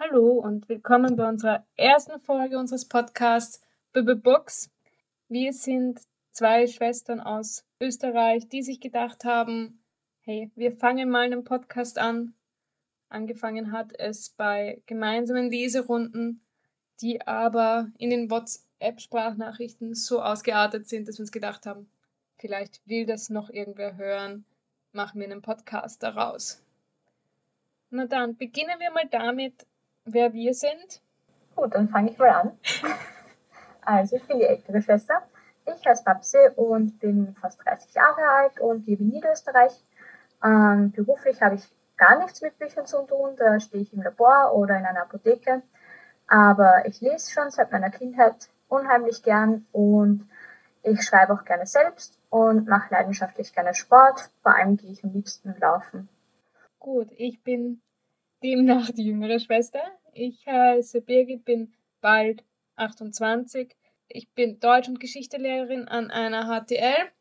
Hallo und willkommen bei unserer ersten Folge unseres Podcasts Bibbe Books. Wir sind zwei Schwestern aus Österreich, die sich gedacht haben, hey, wir fangen mal einen Podcast an. Angefangen hat es bei gemeinsamen Leserunden, die aber in den WhatsApp-Sprachnachrichten so ausgeartet sind, dass wir uns gedacht haben, vielleicht will das noch irgendwer hören, machen wir einen Podcast daraus. Na dann, beginnen wir mal damit, wer wir sind. Gut, dann fange ich mal an. Also, ich bin die ältere Schwester. Ich heiße Babse und bin fast 30 Jahre alt und lebe in Niederösterreich. Ähm, beruflich habe ich gar nichts mit Büchern zu tun. Da stehe ich im Labor oder in einer Apotheke. Aber ich lese schon seit meiner Kindheit unheimlich gern und ich schreibe auch gerne selbst und mache leidenschaftlich gerne Sport. Vor allem gehe ich am liebsten laufen. Gut, ich bin demnach die jüngere Schwester. Ich heiße Birgit, bin bald 28. Ich bin Deutsch- und Geschichtelehrerin an einer HTL.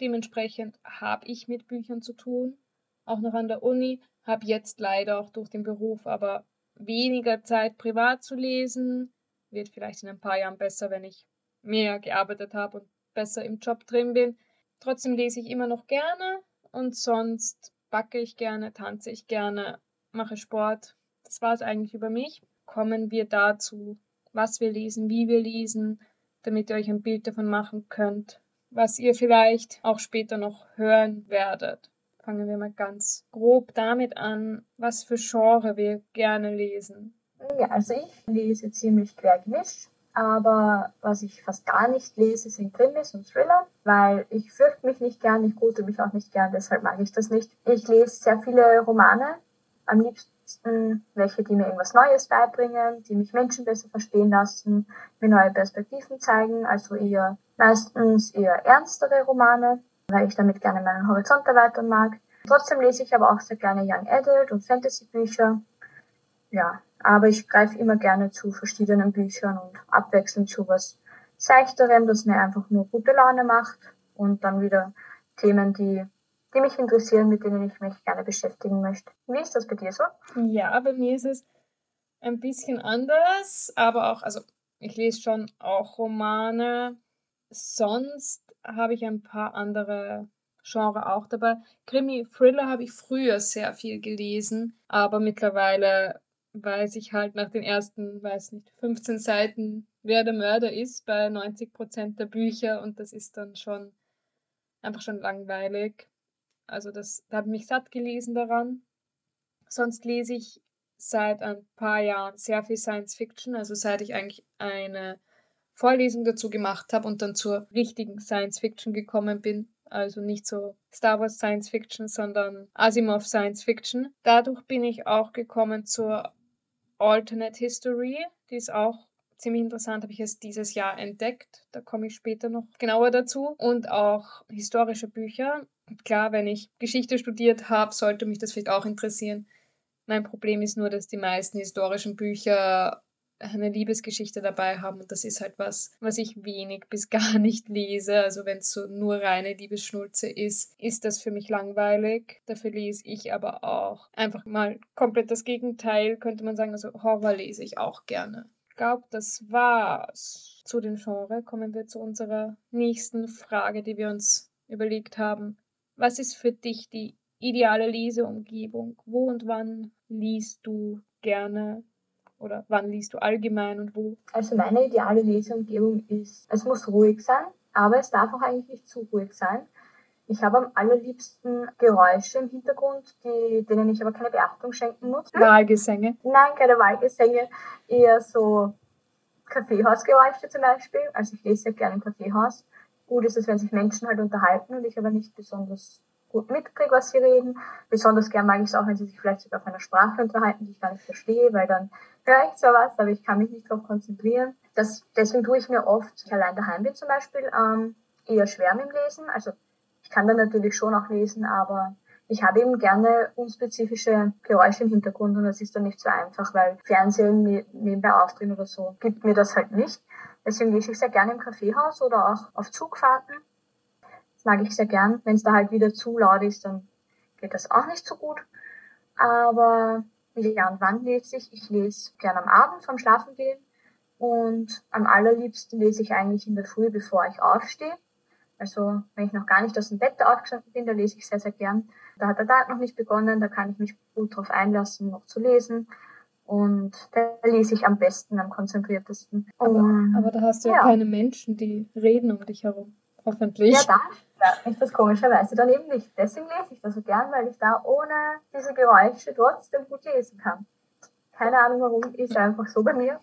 Dementsprechend habe ich mit Büchern zu tun, auch noch an der Uni. Habe jetzt leider auch durch den Beruf aber weniger Zeit privat zu lesen. Wird vielleicht in ein paar Jahren besser, wenn ich mehr gearbeitet habe und besser im Job drin bin. Trotzdem lese ich immer noch gerne und sonst backe ich gerne, tanze ich gerne, mache Sport. Das war es eigentlich über mich. Kommen wir dazu, was wir lesen, wie wir lesen, damit ihr euch ein Bild davon machen könnt, was ihr vielleicht auch später noch hören werdet. Fangen wir mal ganz grob damit an, was für Genre wir gerne lesen. Ja, also ich lese ziemlich quer gemischt aber was ich fast gar nicht lese, sind Krimis und Thriller, weil ich fürchte mich nicht gern, ich gute mich auch nicht gern, deshalb mag ich das nicht. Ich lese sehr viele Romane, am liebsten welche, die mir irgendwas Neues beibringen, die mich Menschen besser verstehen lassen, mir neue Perspektiven zeigen, also eher meistens eher ernstere Romane, weil ich damit gerne meinen Horizont erweitern mag. Trotzdem lese ich aber auch sehr gerne Young Adult und Fantasy Bücher. Ja, aber ich greife immer gerne zu verschiedenen Büchern und abwechselnd zu was Seichterem, das mir einfach nur gute Laune macht und dann wieder Themen, die, die mich interessieren, mit denen ich mich gerne beschäftigen möchte. Wie ist das bei dir so? Ja, bei mir ist es ein bisschen anders, aber auch, also ich lese schon auch Romane. Sonst habe ich ein paar andere Genre auch dabei. Krimi, Thriller habe ich früher sehr viel gelesen, aber mittlerweile weiß ich halt nach den ersten, weiß nicht, 15 Seiten, wer der Mörder ist bei 90 Prozent der Bücher und das ist dann schon einfach schon langweilig. Also das, da habe ich mich satt gelesen daran. Sonst lese ich seit ein paar Jahren sehr viel Science Fiction, also seit ich eigentlich eine Vorlesung dazu gemacht habe und dann zur richtigen Science Fiction gekommen bin. Also nicht so Star Wars Science Fiction, sondern Asimov Science Fiction. Dadurch bin ich auch gekommen zur Alternate History. Die ist auch ziemlich interessant, habe ich erst dieses Jahr entdeckt. Da komme ich später noch genauer dazu. Und auch historische Bücher. Klar, wenn ich Geschichte studiert habe, sollte mich das vielleicht auch interessieren. Mein Problem ist nur, dass die meisten historischen Bücher eine Liebesgeschichte dabei haben und das ist halt was, was ich wenig bis gar nicht lese. Also wenn es so nur reine Liebesschnulze ist, ist das für mich langweilig. Dafür lese ich aber auch einfach mal komplett das Gegenteil, könnte man sagen. Also Horror lese ich auch gerne. Ich glaube, das war's zu den Genres. Kommen wir zu unserer nächsten Frage, die wir uns überlegt haben. Was ist für dich die ideale Leseumgebung? Wo und wann liest du gerne? Oder wann liest du allgemein und wo? Also meine ideale Leseumgebung ist, es muss ruhig sein, aber es darf auch eigentlich nicht zu ruhig sein. Ich habe am allerliebsten Geräusche im Hintergrund, die, denen ich aber keine Beachtung schenken muss. Wahlgesänge? Nein, keine Wahlgesänge. Eher so Kaffeehausgeräusche zum Beispiel. Also ich lese sehr gerne im Kaffeehaus. Gut ist es, wenn sich Menschen halt unterhalten und ich aber nicht besonders gut mitkriege, was sie reden. Besonders gern mag ich es auch, wenn sie sich vielleicht sogar auf einer Sprache unterhalten, die ich gar nicht verstehe, weil dann höre ich zwar was, aber ich kann mich nicht darauf konzentrieren. Das, deswegen tue ich mir oft, wenn ich allein daheim bin zum Beispiel, ähm, eher schwer mit dem Lesen. Also ich kann dann natürlich schon auch lesen, aber ich habe eben gerne unspezifische Geräusche im Hintergrund und das ist dann nicht so einfach, weil Fernsehen nebenbei aufdrehen oder so gibt mir das halt nicht. Deswegen lese ich sehr gerne im Kaffeehaus oder auch auf Zugfahrten mag ich sehr gern. Wenn es da halt wieder zu laut ist, dann geht das auch nicht so gut. Aber Ja, und wann lese ich? Ich lese gern am Abend vom Schlafengehen und am allerliebsten lese ich eigentlich in der Früh, bevor ich aufstehe. Also wenn ich noch gar nicht aus dem Bett aufgestanden bin, da lese ich sehr, sehr gern. Da hat der Tag noch nicht begonnen, da kann ich mich gut darauf einlassen, noch zu lesen. Und da lese ich am besten, am konzentriertesten. Aber, aber da hast du ja, ja, keine Menschen, die reden um dich herum. Hoffentlich. Ja, da ich das komischerweise dann eben nicht. Deswegen lese ich das so gern, weil ich da ohne diese Geräusche trotzdem gut lesen kann. Keine Ahnung warum, ist einfach so bei mir.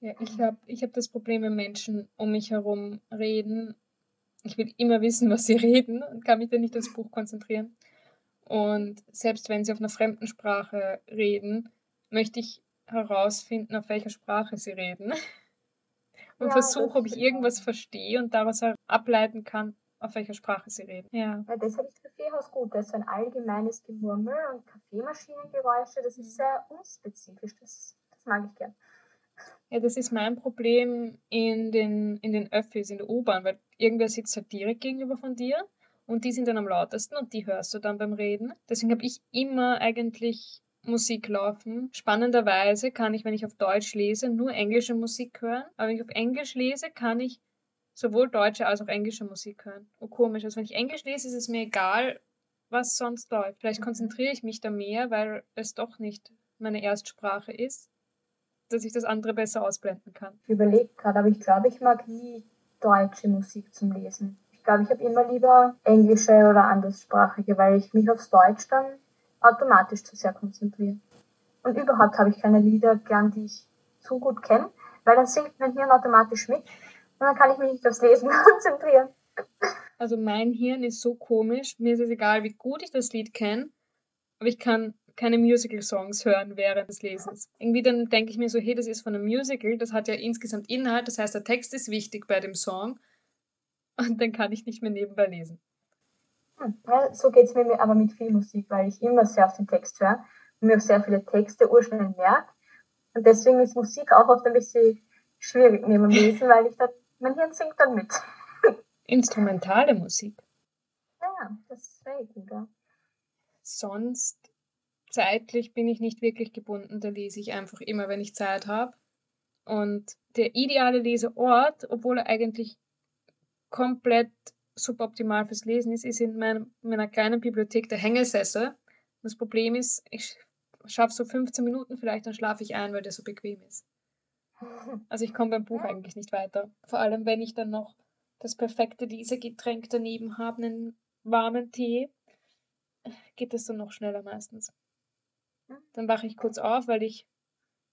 Ja, ich habe ich hab das Problem, wenn Menschen um mich herum reden. Ich will immer wissen, was sie reden und kann mich dann nicht aufs Buch konzentrieren. Und selbst wenn sie auf einer fremden Sprache reden, möchte ich herausfinden, auf welcher Sprache sie reden. Und ja, versuche, ob ich irgendwas verstehe und daraus ableiten kann, auf welcher Sprache sie reden. Ja. ja deshalb ist Kaffeehaus gut. Das ist ein allgemeines Gemurmel und Kaffeemaschinengeräusche, das ist sehr unspezifisch. Das, das mag ich gern. Ja, das ist mein Problem in den, in den Öffis, in der U-Bahn, weil irgendwer sitzt halt direkt gegenüber von dir und die sind dann am lautesten und die hörst du dann beim Reden. Deswegen habe ich immer eigentlich Musik laufen. Spannenderweise kann ich, wenn ich auf Deutsch lese, nur englische Musik hören. Aber wenn ich auf Englisch lese, kann ich sowohl deutsche als auch englische Musik hören. Oh, komisch. Also wenn ich Englisch lese, ist es mir egal, was sonst läuft. Vielleicht konzentriere ich mich da mehr, weil es doch nicht meine Erstsprache ist dass ich das andere besser ausblenden kann. Ich überlege gerade, aber ich glaube, ich mag nie deutsche Musik zum Lesen. Ich glaube, ich habe immer lieber englische oder anderssprachige, weil ich mich aufs Deutsch dann automatisch zu sehr konzentriere. Und überhaupt habe ich keine Lieder gern, die ich zu gut kenne, weil dann singt mein Hirn automatisch mit und dann kann ich mich nicht aufs Lesen konzentrieren. Also mein Hirn ist so komisch, mir ist es egal, wie gut ich das Lied kenne, aber ich kann keine Musical-Songs hören während des Lesens. Irgendwie dann denke ich mir so, hey, das ist von einem Musical, das hat ja insgesamt Inhalt, das heißt, der Text ist wichtig bei dem Song und dann kann ich nicht mehr nebenbei lesen. Hm, so geht es mir aber mit viel Musik, weil ich immer sehr auf den Text höre und mir auch sehr viele Texte urschnell merke. Und deswegen ist Musik auch oft ein bisschen schwierig neben dem Lesen, weil ich da, mein Hirn singt dann mit. Instrumentale Musik. Ja, das wäre gut, ja. Sonst zeitlich bin ich nicht wirklich gebunden, da lese ich einfach immer, wenn ich Zeit habe. Und der ideale Leseort, obwohl er eigentlich komplett suboptimal fürs Lesen ist, ist in meinem, meiner kleinen Bibliothek der Hängesessel. Das Problem ist, ich schaffe so 15 Minuten vielleicht, dann schlafe ich ein, weil der so bequem ist. Also ich komme beim Buch eigentlich nicht weiter. Vor allem, wenn ich dann noch das perfekte Lesegetränk daneben habe, einen warmen Tee, geht das dann noch schneller meistens. Dann wache ich kurz auf, weil ich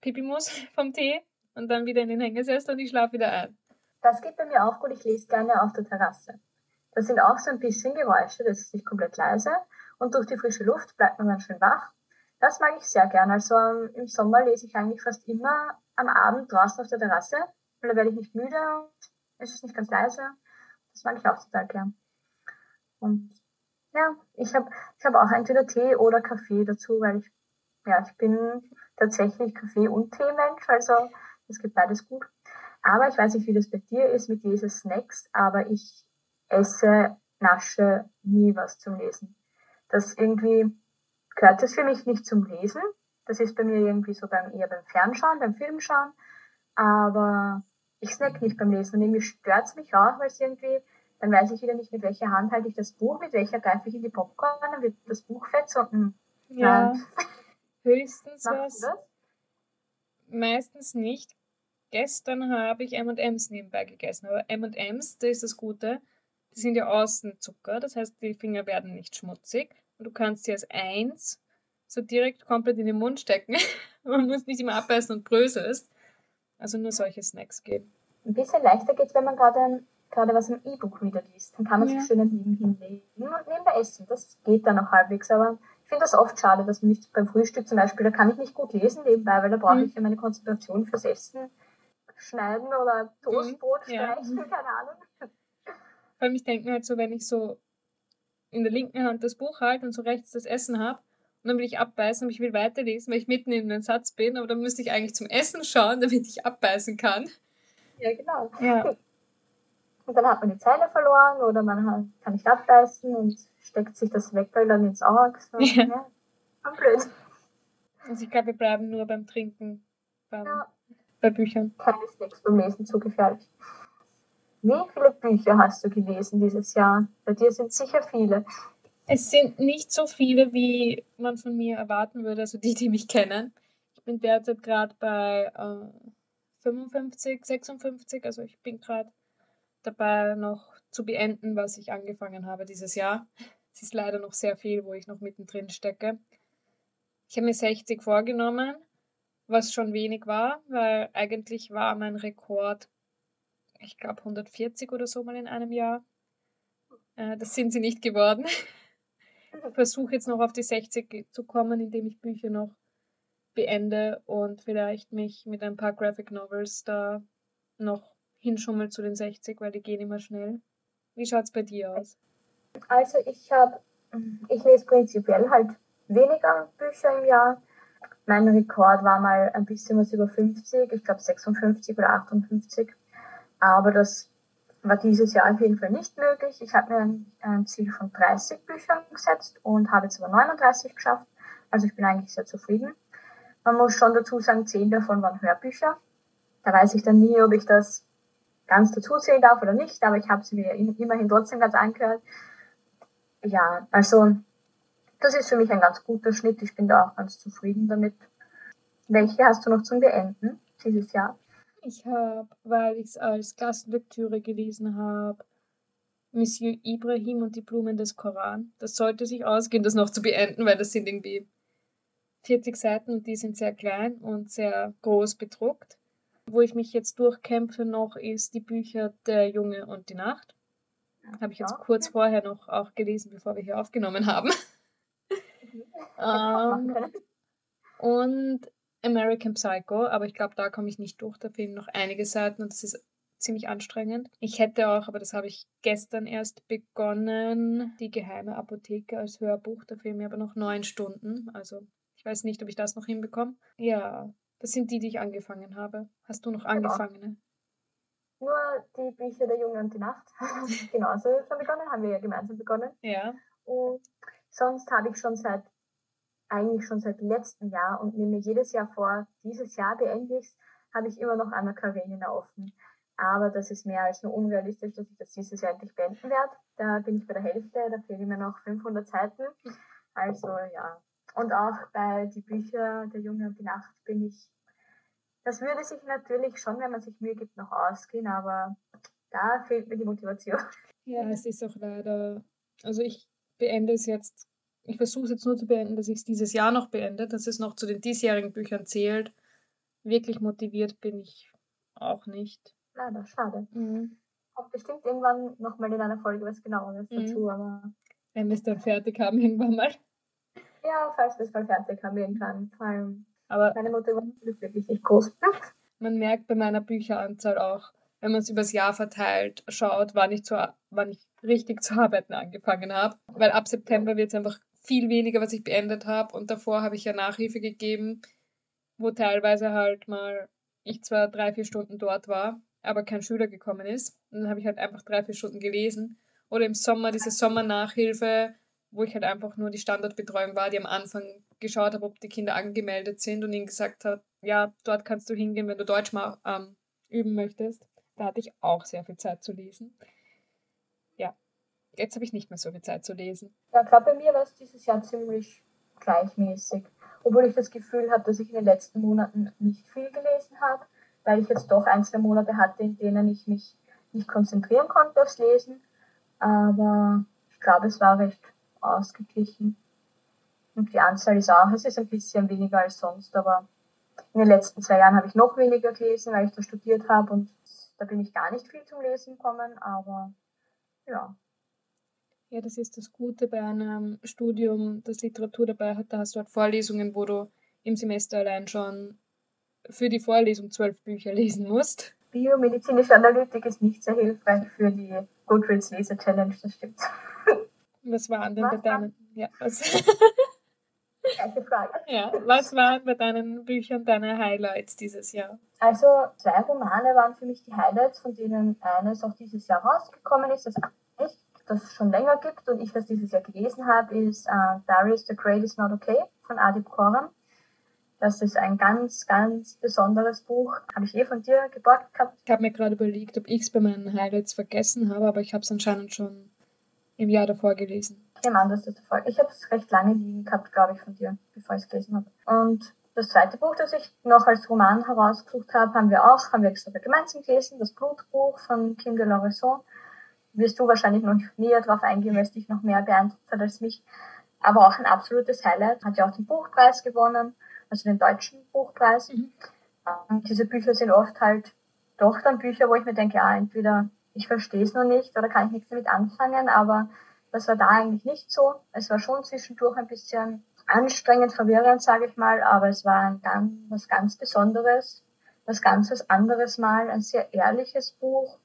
pipi muss vom Tee und dann wieder in den Hängesessel und ich schlafe wieder ein. Das geht bei mir auch gut. Ich lese gerne auf der Terrasse. Das sind auch so ein bisschen Geräusche, das ist nicht komplett leise und durch die frische Luft bleibt man dann schön wach. Das mag ich sehr gerne. Also ähm, im Sommer lese ich eigentlich fast immer am Abend draußen auf der Terrasse, weil da werde ich nicht müde und es ist nicht ganz leise. Das mag ich auch total gern. Und ja, ich habe ich hab auch entweder Tee oder Kaffee dazu, weil ich ja, ich bin tatsächlich Kaffee- und Tee-Mensch, also es geht beides gut. Aber ich weiß nicht, wie das bei dir ist mit diesen Snacks, aber ich esse, nasche nie was zum Lesen. Das irgendwie gehört das für mich nicht zum Lesen. Das ist bei mir irgendwie so beim, eher beim Fernschauen, beim Filmschauen. Aber ich snack nicht beim Lesen. Und irgendwie stört es mich auch, weil es irgendwie, dann weiß ich wieder nicht, mit welcher Hand halte ich das Buch, mit welcher greife ich in die Popcorn, dann wird das Buch fett, so, hm, ja. Höchstens was. Meistens nicht. Gestern habe ich M&M's nebenbei gegessen. Aber M&M's, da ist das Gute, die sind ja außen Zucker. Das heißt, die Finger werden nicht schmutzig. Und du kannst sie als eins so direkt komplett in den Mund stecken. Man muss nicht immer abbeißen und bröselst. Also nur solche Snacks geben. Ein bisschen leichter geht es, wenn man gerade gerade was im E-Book wieder liest. Dann kann man ja. sich schön daneben hinlegen und nebenbei essen. Das geht dann noch halbwegs, aber ich finde das oft schade, dass man nicht beim Frühstück zum Beispiel, da kann ich nicht gut lesen nebenbei, weil da brauche mhm. ich ja meine Konzentration fürs Essen schneiden oder Toastbrot mhm. streichen, ja. keine Ahnung. Vor allem, ich denke mir halt so, wenn ich so in der linken Hand das Buch halte und so rechts das Essen habe, und dann will ich abbeißen, aber ich will weiterlesen, weil ich mitten in den Satz bin, aber dann müsste ich eigentlich zum Essen schauen, damit ich abbeißen kann. Ja, genau. Ja. Und dann hat man die Zeile verloren oder man kann nicht abbeißen und steckt sich das Wecker dann ins Auge. So, ja. ja. blöd. Also ich glaube, wir bleiben nur beim Trinken, beim, ja. bei Büchern. Keine Snacks beim Lesen zu gefährlich. Wie viele Bücher hast du gelesen dieses Jahr? Bei dir sind sicher viele. Es sind nicht so viele, wie man von mir erwarten würde, also die, die mich kennen. Ich bin derzeit gerade bei äh, 55, 56, also ich bin gerade dabei noch zu beenden, was ich angefangen habe dieses Jahr. Es ist leider noch sehr viel, wo ich noch mittendrin stecke. Ich habe mir 60 vorgenommen, was schon wenig war, weil eigentlich war mein Rekord, ich glaube 140 oder so mal in einem Jahr. Äh, das sind sie nicht geworden. Ich versuche jetzt noch auf die 60 zu kommen, indem ich Bücher noch beende und vielleicht mich mit ein paar Graphic Novels da noch hinschummel zu den 60, weil die gehen immer schnell. Wie schaut es bei dir aus? Also ich habe, ich lese prinzipiell halt weniger Bücher im Jahr. Mein Rekord war mal ein bisschen was über 50, ich glaube 56 oder 58. Aber das war dieses Jahr auf jeden Fall nicht möglich. Ich habe mir ein, Ziel von 30 Büchern gesetzt und habe jetzt aber 39 geschafft. Also ich bin eigentlich sehr zufrieden. Man muss schon dazu sagen, 10 davon waren Hörbücher. Da weiß ich dann nie, ob ich das ganz dazu zählen darf oder nicht, aber ich habe sie mir immerhin trotzdem ganz angehört. Ja, also das ist für mich ein ganz guter Schnitt. Ich bin da auch ganz zufrieden damit. Welche hast du noch zum Beenden dieses Jahr? Ich habe, weil ich es als Gastlektüre gelesen habe, Monsieur Ibrahim und die Blumen des Koran. Das sollte sich ausgehen, das noch zu beenden, weil das sind irgendwie 40 Seiten und die sind sehr klein und sehr groß bedruckt. Wo ich mich jetzt durchkämpfe noch, ist die Bücher Der Junge und die Nacht. Habe ich jetzt kurz vorher noch auch gelesen, bevor wir hier aufgenommen haben. ähm, und American Psycho, aber ich glaube, da komme ich nicht durch. Da fehlen noch einige Seiten und das ist ziemlich anstrengend. Ich hätte auch, aber das habe ich gestern erst begonnen, die geheime Apotheke als Hörbuch. Da fehlen mir aber noch neun Stunden. Also ich weiß nicht, ob ich das noch hinbekomme. Ja, das sind die, die ich angefangen habe. Hast du noch genau. angefangene? Nur die Bücher der Junge und die Nacht. Genauso schon begonnen, haben wir ja gemeinsam begonnen. Ja. Und sonst habe ich schon seit eigentlich schon seit letztem Jahr und nehme mir jedes Jahr vor, dieses Jahr beende ich habe ich immer noch Anna Karenina offen. Aber das ist mehr als nur unrealistisch, dass ich das dieses Jahr endlich beenden werde. Da bin ich bei der Hälfte, da fehlen mir noch 500 Seiten. Also ja. Und auch bei die Bücher Der Junge und die Nacht bin ich. Das würde sich natürlich schon, wenn man sich Mühe gibt, noch ausgehen, aber da fehlt mir die Motivation. Ja, es ist auch leider. Also ich beende es jetzt ich versuche es jetzt nur zu beenden, dass ich es dieses Jahr noch beende, dass es noch zu den diesjährigen Büchern zählt. Wirklich motiviert bin ich auch nicht. Leider, schade. Mhm. Kommt bestimmt irgendwann nochmal in einer Folge was genaueres mhm. dazu, aber. Wenn wir es dann fertig haben, irgendwann mal. Ja, falls wir es mal fertig haben, irgendwann. Vor allem aber meine Motivation ist wirklich nicht groß. Man merkt bei meiner Bücheranzahl auch, wenn man es übers Jahr verteilt schaut, wann ich, zu, wann ich richtig zu arbeiten angefangen habe. Weil ab September wird es einfach viel weniger, was ich beendet habe. Und davor habe ich ja Nachhilfe gegeben, wo teilweise halt mal ich zwar drei, vier Stunden dort war, aber kein Schüler gekommen ist. Und dann habe ich halt einfach drei, vier Stunden gelesen. Oder im Sommer diese Sommernachhilfe, wo ich halt einfach nur die Standardbetreuung war, die am Anfang geschaut habe, ob die Kinder angemeldet sind und ihnen gesagt hat, ja, dort kannst du hingehen, wenn du Deutsch mal ähm, üben möchtest. Da hatte ich auch sehr viel Zeit zu lesen. Jetzt habe ich nicht mehr so viel Zeit zu lesen. Ja, gerade bei mir war es dieses Jahr ziemlich gleichmäßig. Obwohl ich das Gefühl habe, dass ich in den letzten Monaten nicht viel gelesen habe, weil ich jetzt doch ein, zwei Monate hatte, in denen ich mich nicht konzentrieren konnte aufs Lesen. Aber ich glaube, es war recht ausgeglichen. Und die Anzahl ist auch, es ist ein bisschen weniger als sonst, aber in den letzten zwei Jahren habe ich noch weniger gelesen, weil ich da studiert habe und da bin ich gar nicht viel zum Lesen gekommen, aber ja, ja, das ist das Gute bei einem Studium, das Literatur dabei hat. Da hast du halt Vorlesungen, wo du im Semester allein schon für die Vorlesung zwölf Bücher lesen musst. Biomedizinische Analytik ist nicht sehr hilfreich für die Goodreads Leser Challenge, das stimmt. Was waren denn was bei deinen. Ja, was? Ja, was waren bei deinen Büchern deine Highlights dieses Jahr? Also, zwei Romane waren für mich die Highlights, von denen eines auch dieses Jahr rausgekommen ist. Das das schon länger gibt und ich das dieses Jahr gelesen habe, ist uh, Darius the Great is Not Okay von Adib Koram. Das ist ein ganz, ganz besonderes Buch. Habe ich eh von dir geborgt gehabt. Ich habe mir gerade überlegt, ob ich es bei meinen Highlights vergessen habe, aber ich habe es anscheinend schon im Jahr davor gelesen. Ich nehme an, dass das davor. Ich habe es recht lange liegen gehabt, glaube ich, von dir, bevor ich es gelesen habe. Und das zweite Buch, das ich noch als Roman herausgesucht habe, haben wir auch, haben wir sogar gemeinsam gelesen, das Blutbuch von Kim de Lorison. Wirst du wahrscheinlich noch näher darauf eingehen, weil es dich noch mehr beeindruckt hat als mich. Aber auch ein absolutes Highlight. Hat ja auch den Buchpreis gewonnen, also den deutschen Buchpreis. Mhm. Und diese Bücher sind oft halt doch dann Bücher, wo ich mir denke, ja, entweder ich verstehe es noch nicht oder kann ich nichts damit anfangen, aber das war da eigentlich nicht so. Es war schon zwischendurch ein bisschen anstrengend, verwirrend, sage ich mal, aber es war ganz, was ganz Besonderes, was ganzes anderes Mal, ein sehr ehrliches Buch.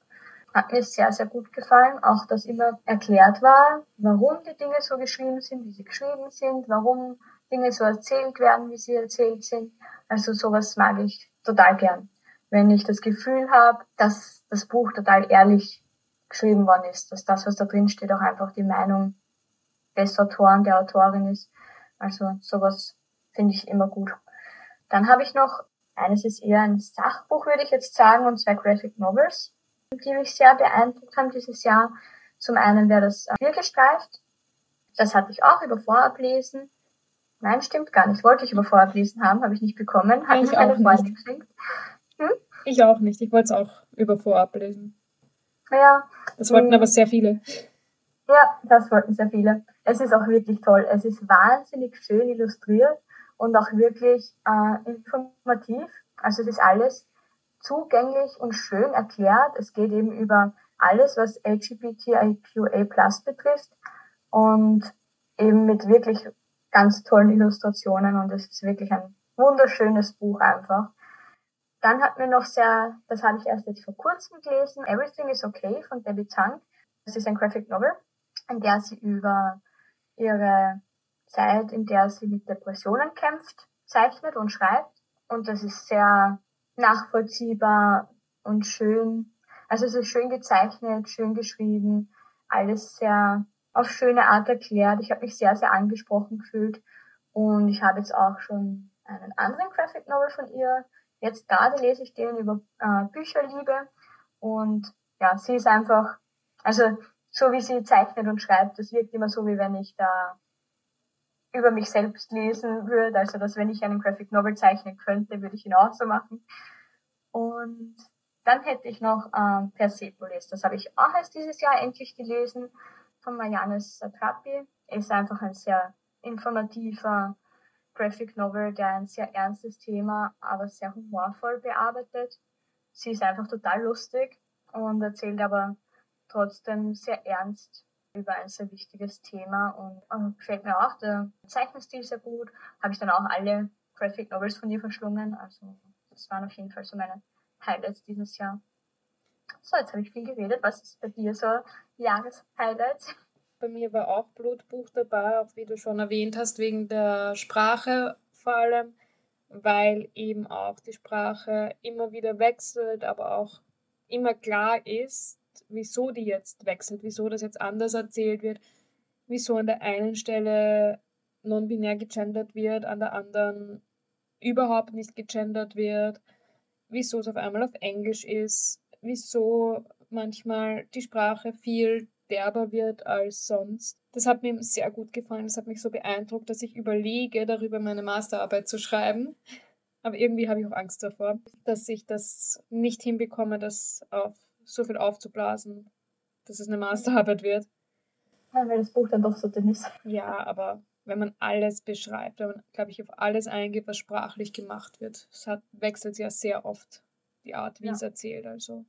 Hat mir sehr, sehr gut gefallen. Auch, dass immer erklärt war, warum die Dinge so geschrieben sind, wie sie geschrieben sind, warum Dinge so erzählt werden, wie sie erzählt sind. Also sowas mag ich total gern. Wenn ich das Gefühl habe, dass das Buch total ehrlich geschrieben worden ist, dass das, was da drin steht, auch einfach die Meinung des Autoren, der Autorin ist also sowas finde ich immer gut. Dann habe ich noch, eines ist eher ein Sachbuch, würde ich jetzt sagen, und zwei Graphic Novels, die mich sehr beeindruckt haben dieses Jahr. Zum einen wäre das Viergestreift. Das hatte ich auch über Vorablesen. Nein, stimmt gar nicht. Wollte ich über Vorablesen haben, habe ich nicht bekommen. Hat ich mir eine Freundin geschenkt. Hm? Ich auch nicht. Ich wollte es auch über Vorablesen. Ja. Das wollten hm. aber sehr viele. Ja, das wollten sehr viele. Es ist auch wirklich toll. Es ist wahnsinnig schön illustriert und auch wirklich äh, informativ. Also es ist alles zugänglich und schön erklärt. Es geht eben über alles, was LGBTIQA Plus betrifft und eben mit wirklich ganz tollen Illustrationen und es ist wirklich ein wunderschönes Buch einfach. Dann hat mir noch sehr, das habe ich erst jetzt vor kurzem gelesen, Everything is Okay von Debbie Tang. Das ist ein Graphic Novel in der sie über ihre Zeit, in der sie mit Depressionen kämpft, zeichnet und schreibt. Und das ist sehr nachvollziehbar und schön. Also es ist schön gezeichnet, schön geschrieben, alles sehr auf schöne Art erklärt. Ich habe mich sehr, sehr angesprochen gefühlt. Und ich habe jetzt auch schon einen anderen Graphic Novel von ihr. Jetzt gerade lese ich den über äh, Bücherliebe. Und ja, sie ist einfach, also so wie sie zeichnet und schreibt, das wirkt immer so, wie wenn ich da über mich selbst lesen würde. Also, dass wenn ich einen Graphic Novel zeichnen könnte, würde ich ihn auch so machen. Und dann hätte ich noch ähm, Persepolis. Das habe ich auch erst dieses Jahr endlich gelesen von Marianne Satrapi. Ist einfach ein sehr informativer Graphic Novel, der ein sehr ernstes Thema, aber sehr humorvoll bearbeitet. Sie ist einfach total lustig und erzählt aber trotzdem sehr ernst über ein sehr wichtiges Thema und, und gefällt mir auch der Zeichenstil sehr gut. Habe ich dann auch alle Graphic Novels von ihr verschlungen. Also das waren auf jeden Fall so meine Highlights dieses Jahr. So, jetzt habe ich viel geredet. Was ist bei dir so Jahreshighlights? Bei mir war auch Blutbuch dabei, auch wie du schon erwähnt hast, wegen der Sprache vor allem, weil eben auch die Sprache immer wieder wechselt, aber auch immer klar ist, wieso die jetzt wechselt, wieso das jetzt anders erzählt wird, wieso an der einen Stelle non-binär gegendert wird, an der anderen überhaupt nicht gegendert wird, wieso es auf einmal auf Englisch ist, wieso manchmal die Sprache viel derber wird als sonst. Das hat mir sehr gut gefallen, das hat mich so beeindruckt, dass ich überlege, darüber meine Masterarbeit zu schreiben. Aber irgendwie habe ich auch Angst davor, dass ich das nicht hinbekomme, das auf so viel aufzublasen, dass es eine Masterarbeit wird. Ja, weil das Buch dann doch so dünn ist. Ja, aber wenn man alles beschreibt, wenn man, glaube ich, auf alles eingeht, was sprachlich gemacht wird, es hat, wechselt ja sehr oft die Art, wie ja. es erzählt. Also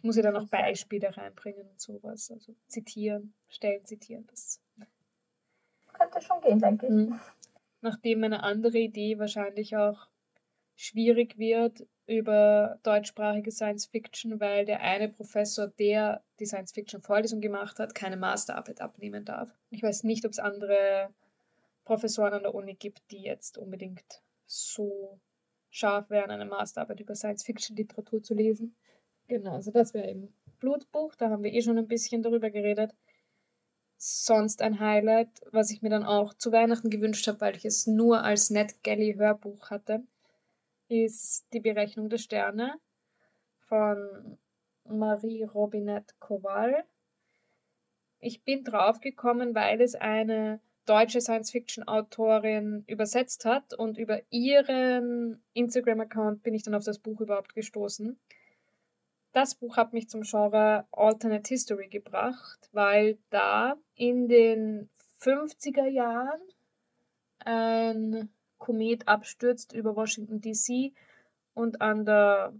ich muss ja dann noch Beispiele reinbringen und sowas. Also zitieren, Stellen zitieren. Das könnte schon gehen, denke ich. Mhm. Nachdem eine andere Idee wahrscheinlich auch schwierig wird, über deutschsprachige Science Fiction, weil der eine Professor, der die Science Fiction Vorlesung gemacht hat, keine Masterarbeit abnehmen darf. Ich weiß nicht, ob es andere Professoren an der Uni gibt, die jetzt unbedingt so scharf wären, eine Masterarbeit über Science Fiction Literatur zu lesen. Genau, also das wäre eben Blutbuch, da haben wir eh schon ein bisschen darüber geredet. sonst ein Highlight, was ich mir dann auch zu Weihnachten gewünscht habe, weil ich es nur als NetGalley Hörbuch hatte, ist Die Berechnung der Sterne von Marie Robinette Kowal. Ich bin draufgekommen, weil es eine deutsche Science-Fiction-Autorin übersetzt hat und über ihren Instagram-Account bin ich dann auf das Buch überhaupt gestoßen. Das Buch hat mich zum Genre Alternate History gebracht, weil da in den 50er Jahren ein Komet abstürzt über Washington DC und an der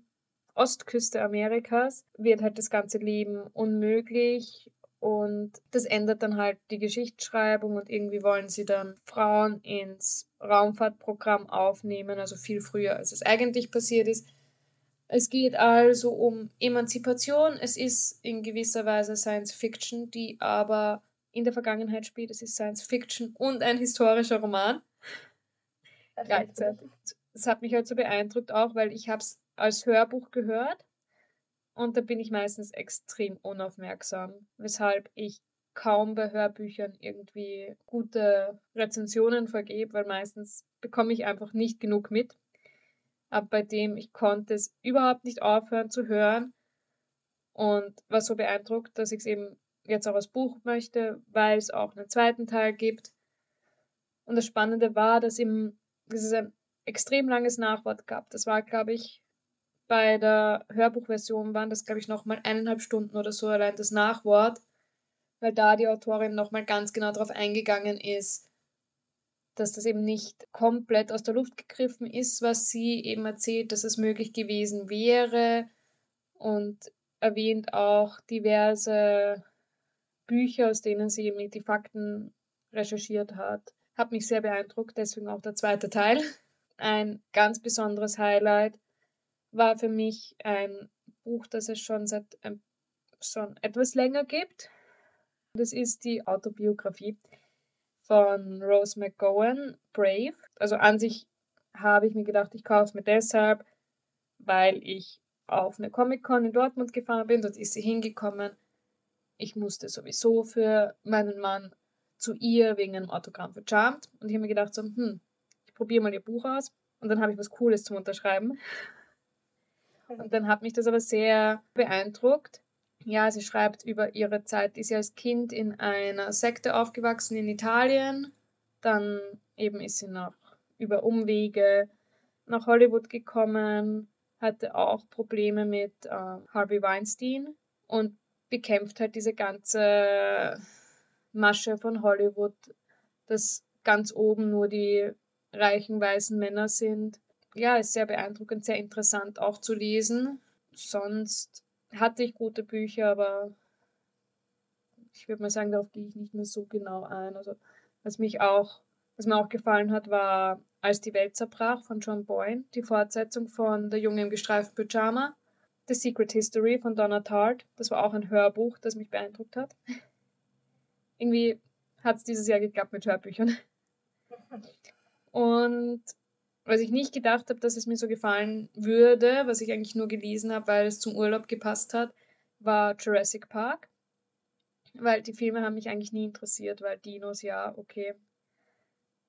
Ostküste Amerikas wird halt das ganze Leben unmöglich und das ändert dann halt die Geschichtsschreibung und irgendwie wollen sie dann Frauen ins Raumfahrtprogramm aufnehmen, also viel früher als es eigentlich passiert ist. Es geht also um Emanzipation. Es ist in gewisser Weise Science Fiction, die aber in der Vergangenheit spielt. Es ist Science Fiction und ein historischer Roman. Gleichzeitig. Das hat mich halt so beeindruckt auch, weil ich habe es als Hörbuch gehört und da bin ich meistens extrem unaufmerksam, weshalb ich kaum bei Hörbüchern irgendwie gute Rezensionen vergebe, weil meistens bekomme ich einfach nicht genug mit aber bei dem ich konnte es überhaupt nicht aufhören zu hören und war so beeindruckt, dass ich es eben jetzt auch als Buch möchte, weil es auch einen zweiten Teil gibt. Und das Spannende war, dass, ihm, dass es ein extrem langes Nachwort gab. Das war, glaube ich, bei der Hörbuchversion waren das, glaube ich, nochmal eineinhalb Stunden oder so allein das Nachwort, weil da die Autorin nochmal ganz genau darauf eingegangen ist, dass das eben nicht komplett aus der Luft gegriffen ist, was sie eben erzählt, dass es möglich gewesen wäre und erwähnt auch diverse Bücher, aus denen sie eben die Fakten recherchiert hat. Hat mich sehr beeindruckt, deswegen auch der zweite Teil. Ein ganz besonderes Highlight war für mich ein Buch, das es schon seit schon etwas länger gibt. Das ist die Autobiografie von Rose McGowan, Brave. Also an sich habe ich mir gedacht, ich kaufe es mir deshalb, weil ich auf eine Comic-Con in Dortmund gefahren bin, dort ist sie hingekommen. Ich musste sowieso für meinen Mann zu ihr wegen einem Autogramm für Charmed und ich habe mir gedacht so, hm, ich probiere mal ihr Buch aus und dann habe ich was Cooles zum Unterschreiben. Und dann hat mich das aber sehr beeindruckt, ja, sie schreibt über ihre Zeit, ist sie als Kind in einer Sekte aufgewachsen in Italien. Dann eben ist sie noch über Umwege nach Hollywood gekommen, hatte auch Probleme mit äh, Harvey Weinstein und bekämpft halt diese ganze Masche von Hollywood, dass ganz oben nur die reichen weißen Männer sind. Ja, ist sehr beeindruckend, sehr interessant auch zu lesen. Sonst hatte ich gute Bücher, aber ich würde mal sagen, darauf gehe ich nicht mehr so genau ein. Also was mich auch, was mir auch gefallen hat, war Als die Welt zerbrach von John Boyne, die Fortsetzung von Der Junge im gestreiften Pyjama, The Secret History von Donna Tartt. Das war auch ein Hörbuch, das mich beeindruckt hat. Irgendwie hat es dieses Jahr geklappt mit Hörbüchern. Und was ich nicht gedacht habe, dass es mir so gefallen würde, was ich eigentlich nur gelesen habe, weil es zum Urlaub gepasst hat, war Jurassic Park. Weil die Filme haben mich eigentlich nie interessiert, weil Dinos, ja, okay,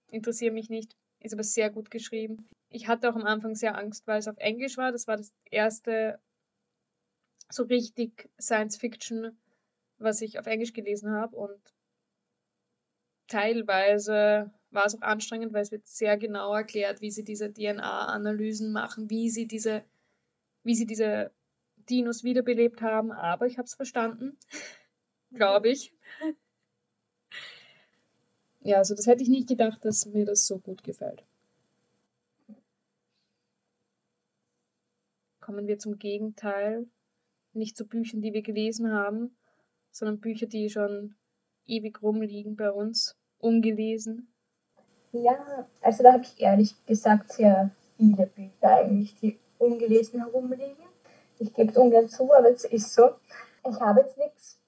interessieren mich nicht, ist aber sehr gut geschrieben. Ich hatte auch am Anfang sehr Angst, weil es auf Englisch war. Das war das erste so richtig Science Fiction, was ich auf Englisch gelesen habe und teilweise war es auch anstrengend, weil es wird sehr genau erklärt, wie sie diese DNA-Analysen machen, wie sie diese, wie sie diese Dinos wiederbelebt haben. Aber ich habe es verstanden, glaube ich. Ja, also das hätte ich nicht gedacht, dass mir das so gut gefällt. Kommen wir zum Gegenteil. Nicht zu Büchern, die wir gelesen haben, sondern Bücher, die schon ewig rumliegen bei uns, ungelesen. Ja, also da habe ich ehrlich gesagt sehr viele Bücher eigentlich, die ungelesen herumliegen. Ich gebe es ungern zu, aber es ist so. Ich habe jetzt nichts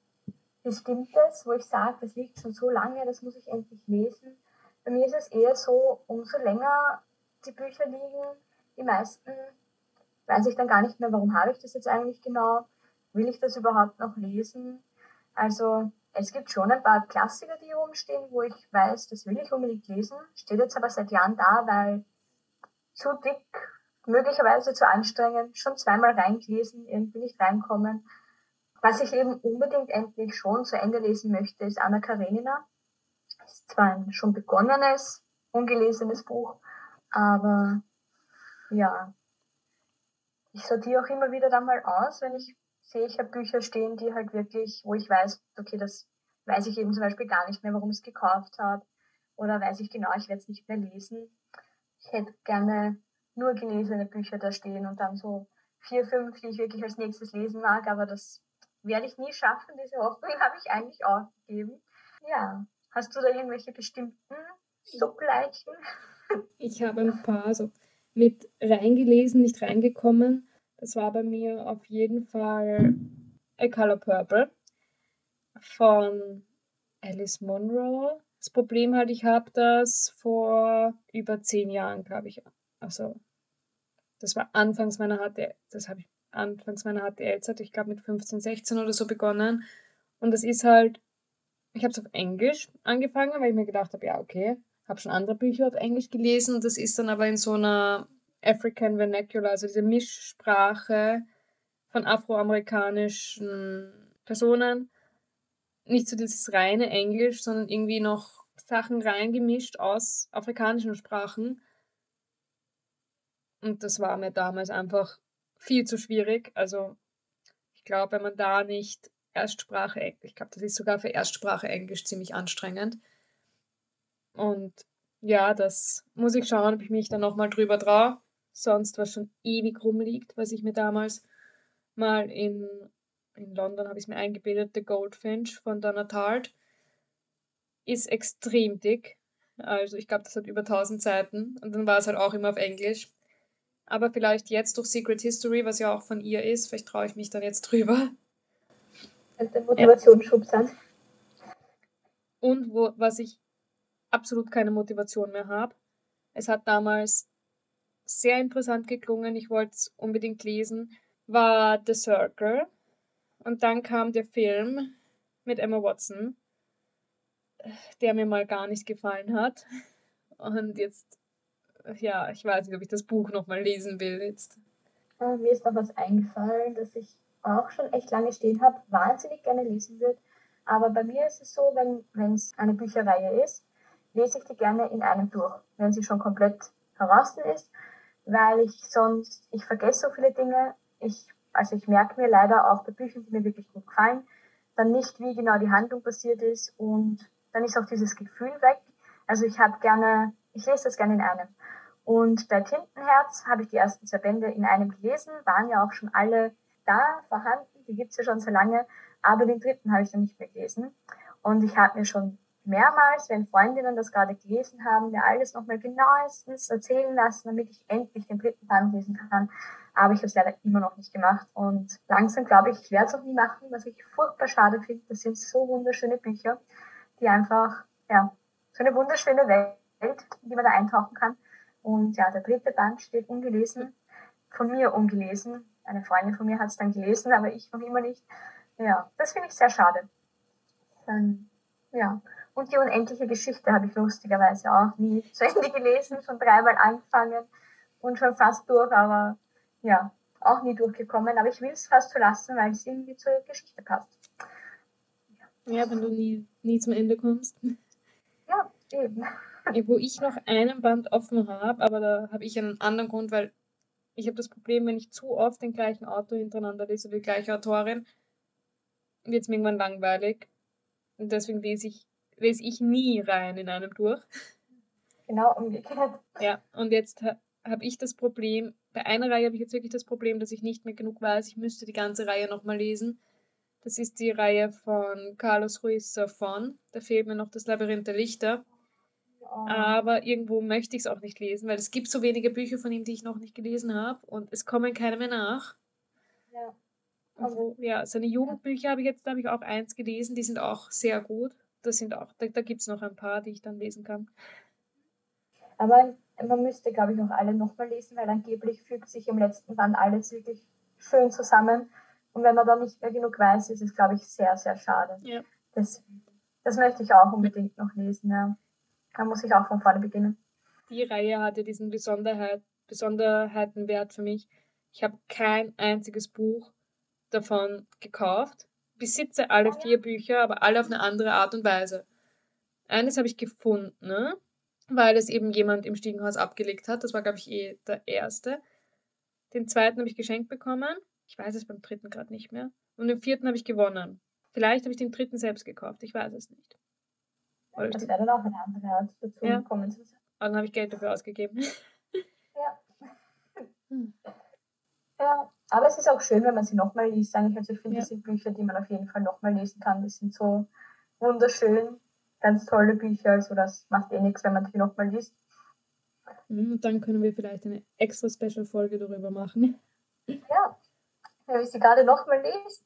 Bestimmtes, wo ich sage, das liegt schon so lange, das muss ich endlich lesen. Bei mir ist es eher so, umso länger die Bücher liegen, die meisten weiß ich dann gar nicht mehr, warum habe ich das jetzt eigentlich genau, will ich das überhaupt noch lesen. Also es gibt schon ein paar Klassiker, die hier rumstehen, wo ich weiß, das will ich unbedingt lesen. Steht jetzt aber seit Jahren da, weil zu dick, möglicherweise zu anstrengend, schon zweimal reingelesen, irgendwie nicht reinkommen. Was ich eben unbedingt endlich schon zu Ende lesen möchte, ist Anna Karenina. Ist zwar ein schon begonnenes, ungelesenes Buch, aber ja, ich sortiere auch immer wieder dann mal aus, wenn ich sehe, ich habe Bücher stehen, die halt wirklich, wo ich weiß, okay, das weiß ich eben zum Beispiel gar nicht mehr, warum ich es gekauft habe. Oder weiß ich genau, ich werde es nicht mehr lesen. Ich hätte gerne nur gelesene Bücher da stehen und dann so vier, fünf, die ich wirklich als nächstes lesen mag, aber das werde ich nie schaffen. Diese Hoffnung habe ich eigentlich aufgegeben. Ja, hast du da irgendwelche bestimmten Subleichen? Ich habe ein paar, also mit reingelesen, nicht reingekommen. Das war bei mir auf jeden Fall A Color Purple von Alice Munro. Das Problem halt, ich habe das vor über zehn Jahren, glaube ich. Also, das war anfangs meiner HTL, das habe ich anfangs meiner HTL-Zeit, ich glaube mit 15, 16 oder so begonnen. Und das ist halt, ich habe es auf Englisch angefangen, weil ich mir gedacht habe, ja, okay, habe schon andere Bücher auf Englisch gelesen und das ist dann aber in so einer African Vernacular, also diese Mischsprache von afroamerikanischen Personen. Nicht so dieses reine Englisch, sondern irgendwie noch Sachen reingemischt aus afrikanischen Sprachen. Und das war mir damals einfach viel zu schwierig. Also ich glaube, wenn man da nicht Erstsprache, ich glaube, das ist sogar für Erstsprache Englisch ziemlich anstrengend. Und ja, das muss ich schauen, ob ich mich dann nochmal drüber traue sonst was schon ewig rumliegt, was ich mir damals mal in, in London habe ich mir eingebildet, The Goldfinch von Donna Tartt ist extrem dick. Also ich glaube, das hat über 1000 Seiten und dann war es halt auch immer auf Englisch. Aber vielleicht jetzt durch Secret History, was ja auch von ihr ist, vielleicht traue ich mich dann jetzt drüber. Und der Motivationsschub sein. Und wo, was ich absolut keine Motivation mehr habe. Es hat damals sehr interessant geklungen, ich wollte es unbedingt lesen, war The Circle. Und dann kam der Film mit Emma Watson, der mir mal gar nicht gefallen hat. Und jetzt, ja, ich weiß nicht, ob ich das Buch nochmal lesen will jetzt. Äh, mir ist noch was eingefallen, das ich auch schon echt lange stehen habe, wahnsinnig gerne lesen würde. Aber bei mir ist es so, wenn es eine Bücherreihe ist, lese ich die gerne in einem durch, wenn sie schon komplett heraus ist weil ich sonst, ich vergesse so viele Dinge. Ich, also ich merke mir leider auch bei Büchern, die mir wirklich gut gefallen, dann nicht, wie genau die Handlung passiert ist und dann ist auch dieses Gefühl weg. Also ich habe gerne, ich lese das gerne in einem. Und bei Tintenherz habe ich die ersten zwei Bände in einem gelesen, waren ja auch schon alle da vorhanden, die gibt's ja schon so lange, aber den dritten habe ich dann nicht mehr gelesen. Und ich habe mir schon mehrmals, wenn Freundinnen das gerade gelesen haben, mir alles nochmal genauestens erzählen lassen, damit ich endlich den dritten Band lesen kann. Aber ich habe es leider immer noch nicht gemacht. Und langsam glaube ich, ich werde es auch nie machen, was ich furchtbar schade finde. Das sind so wunderschöne Bücher, die einfach, ja, so eine wunderschöne Welt, in die man da eintauchen kann. Und ja, der dritte Band steht ungelesen, von mir ungelesen. Eine Freundin von mir hat es dann gelesen, aber ich noch immer nicht. Ja, das finde ich sehr schade. Dann, ja. Und die unendliche Geschichte habe ich lustigerweise auch nie zu Ende gelesen, schon dreimal angefangen und schon fast durch, aber ja, auch nie durchgekommen. Aber ich will es fast so lassen, weil es irgendwie zur Geschichte passt. Ja, wenn du nie, nie zum Ende kommst. Ja, eben. Wo ich noch einen Band offen habe, aber da habe ich einen anderen Grund, weil ich habe das Problem, wenn ich zu oft den gleichen Autor hintereinander lese oder die gleiche Autorin, wird es mir irgendwann langweilig. Und deswegen lese ich lese ich nie rein in einem durch. Genau umgekehrt. Ja, und jetzt ha habe ich das Problem, bei einer Reihe habe ich jetzt wirklich das Problem, dass ich nicht mehr genug weiß. Ich müsste die ganze Reihe nochmal lesen. Das ist die Reihe von Carlos Ruiz Zafón. Da fehlt mir noch das Labyrinth der Lichter. Oh. Aber irgendwo möchte ich es auch nicht lesen, weil es gibt so wenige Bücher von ihm, die ich noch nicht gelesen habe und es kommen keine mehr nach. Ja. Also, ja, seine Jugendbücher habe ich jetzt, habe ich auch eins gelesen, die sind auch sehr gut das sind auch, da, da gibt es noch ein paar, die ich dann lesen kann. Aber man müsste, glaube ich, noch alle nochmal lesen, weil angeblich fügt sich im letzten Band alles wirklich schön zusammen. Und wenn man da nicht mehr genug weiß, ist es, glaube ich, sehr, sehr schade. Ja. Das, das möchte ich auch unbedingt noch lesen, ja. Da muss ich auch von vorne beginnen. Die Reihe hatte diesen Besonderheit, Besonderheitenwert für mich. Ich habe kein einziges Buch davon gekauft, besitze alle vier Bücher, aber alle auf eine andere Art und Weise. Eines habe ich gefunden, ne? weil es eben jemand im Stiegenhaus abgelegt hat. Das war, glaube ich, eh der erste. Den zweiten habe ich geschenkt bekommen. Ich weiß es beim dritten gerade nicht mehr. Und den vierten habe ich gewonnen. Vielleicht habe ich den dritten selbst gekauft. Ich weiß es nicht. Oder das wäre dann auch eine andere Art dazu ja. kommen zu sein. Aber dann habe ich Geld dafür ausgegeben. Ja. Hm. Ja, aber es ist auch schön, wenn man sie nochmal liest. Eigentlich, also ich finde, ja. das sind Bücher, die man auf jeden Fall nochmal lesen kann. Die sind so wunderschön, ganz tolle Bücher. Also das macht eh nichts, wenn man die nochmal liest. Und dann können wir vielleicht eine extra Special-Folge darüber machen. Ja, wenn ich sie gerade nochmal lese.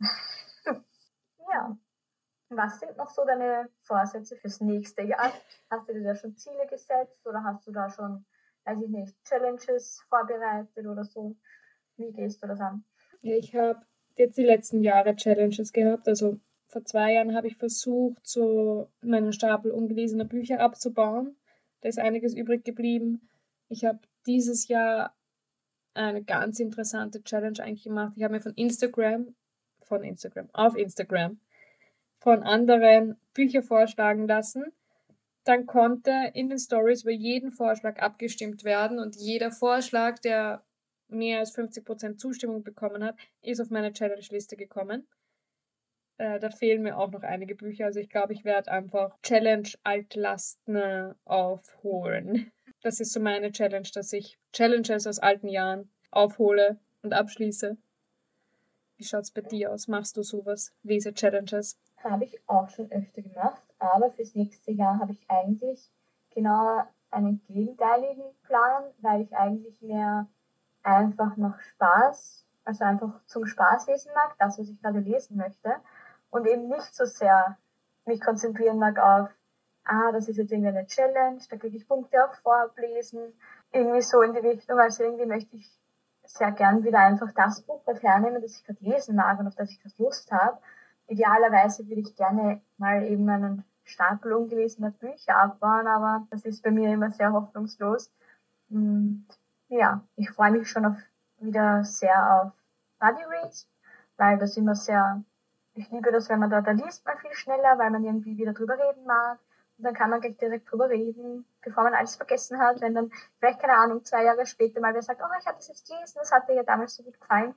ja. Was sind noch so deine Vorsätze fürs nächste Jahr? Hast du dir da schon Ziele gesetzt oder hast du da schon, weiß ich nicht, Challenges vorbereitet oder so? Wie gehst du das an? Ja, ich habe jetzt die letzten Jahre Challenges gehabt. Also vor zwei Jahren habe ich versucht, so meinen Stapel ungelesener Bücher abzubauen. Da ist einiges übrig geblieben. Ich habe dieses Jahr eine ganz interessante Challenge eigentlich gemacht. Ich habe mir von Instagram, von Instagram, auf Instagram, von anderen Bücher vorschlagen lassen. Dann konnte in den Stories über jeden Vorschlag abgestimmt werden und jeder Vorschlag, der mehr als 50% Zustimmung bekommen hat, ist auf meine Challenge-Liste gekommen. Äh, da fehlen mir auch noch einige Bücher. Also ich glaube, ich werde einfach Challenge-Altlasten aufholen. Das ist so meine Challenge, dass ich Challenges aus alten Jahren aufhole und abschließe. Wie schaut es bei dir aus? Machst du sowas? Lese-Challenges? Habe ich auch schon öfter gemacht, aber fürs nächste Jahr habe ich eigentlich genau einen gegenteiligen Plan, weil ich eigentlich mehr einfach noch Spaß, also einfach zum Spaß lesen mag, das, was ich gerade lesen möchte, und eben nicht so sehr mich konzentrieren mag auf, ah, das ist jetzt irgendwie eine Challenge, da kriege ich Punkte auf Vorablesen, irgendwie so in die Richtung, also irgendwie möchte ich sehr gern wieder einfach das Buch dort hernehmen, das ich gerade lesen mag und auf das ich gerade Lust habe. Idealerweise würde ich gerne mal eben einen Stapel ungelesener Bücher abbauen, aber das ist bei mir immer sehr hoffnungslos. Und ja, ich freue mich schon auf, wieder sehr auf Buddy Reads, weil das immer sehr, ich liebe das, wenn man da, da liest man viel schneller, weil man irgendwie wieder drüber reden mag. Und dann kann man gleich direkt drüber reden, bevor man alles vergessen hat, wenn dann vielleicht, keine Ahnung, zwei Jahre später mal wer sagt, oh, ich habe das jetzt gelesen, das hat dir ja damals so gut gefallen.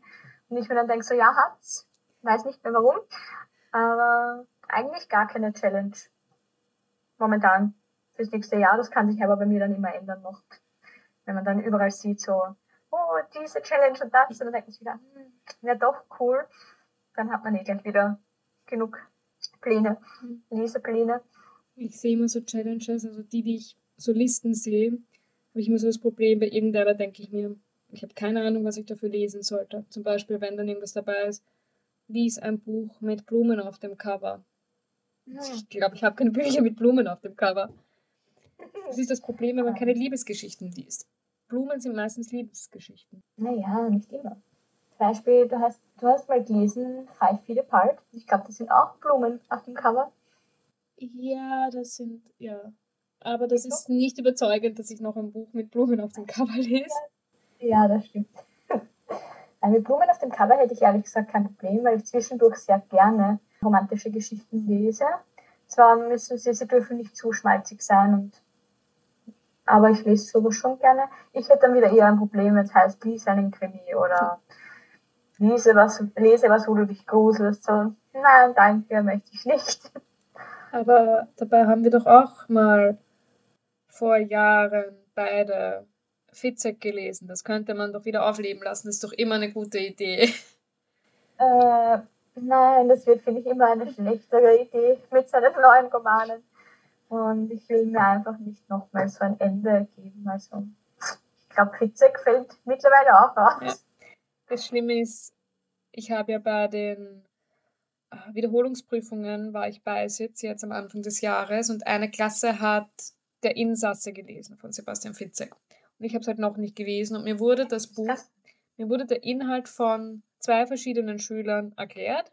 Und ich mir dann denke so, ja, hat's. Weiß nicht mehr warum. Aber eigentlich gar keine Challenge. Momentan. Fürs nächste Jahr. Das kann sich aber bei mir dann immer ändern noch. Wenn man dann überall sieht, so, oh, diese Challenge und das. Und dann denkt man sich wieder, hm, wäre doch cool. Dann hat man eh gleich wieder genug Pläne, mhm. Lesepläne ich sehe immer so Challenges, also die, die ich so Listen sehe, habe ich immer so das Problem, bei irgendeiner denke ich mir, ich habe keine Ahnung, was ich dafür lesen sollte. Zum Beispiel, wenn dann irgendwas dabei ist, lies ein Buch mit Blumen auf dem Cover. Ich glaube, ich habe keine Bücher mit Blumen auf dem Cover. Das ist das Problem, wenn man keine Liebesgeschichten liest. Blumen sind meistens Liebesgeschichten. Naja, nicht immer. Zum Beispiel, du hast, du hast mal gelesen Five Feet Apart. Ich glaube, das sind auch Blumen auf dem Cover. Ja, das sind, ja. Aber das ist nicht überzeugend, dass ich noch ein Buch mit Blumen auf dem Cover lese. Ja, das stimmt. Also mit Blumen auf dem Cover hätte ich ehrlich gesagt kein Problem, weil ich zwischendurch sehr gerne romantische Geschichten lese. Zwar müssen sie, sie dürfen nicht zu schmalzig sein und aber ich lese sowas schon gerne. Ich hätte dann wieder eher ein Problem, wenn es heißt, lies einen Krimi oder lese was, lese was, wo du dich gruselst. So, nein, danke, möchte ich nicht. Aber dabei haben wir doch auch mal vor Jahren beide Fitzek gelesen. Das könnte man doch wieder aufleben lassen. Das ist doch immer eine gute Idee. Äh, nein, das wird, finde ich, immer eine schlechtere Idee mit seinen neuen Romanen. Und ich will mir einfach nicht nochmal so ein Ende geben. Also, ich glaube, Fitzek fällt mittlerweile auch raus. Ja. Das Schlimme ist, ich habe ja bei den Wiederholungsprüfungen war ich bei Sitz jetzt am Anfang des Jahres und eine Klasse hat Der Insasse gelesen von Sebastian Fitzek. Und ich habe es halt noch nicht gelesen und mir wurde das Buch, mir wurde der Inhalt von zwei verschiedenen Schülern erklärt.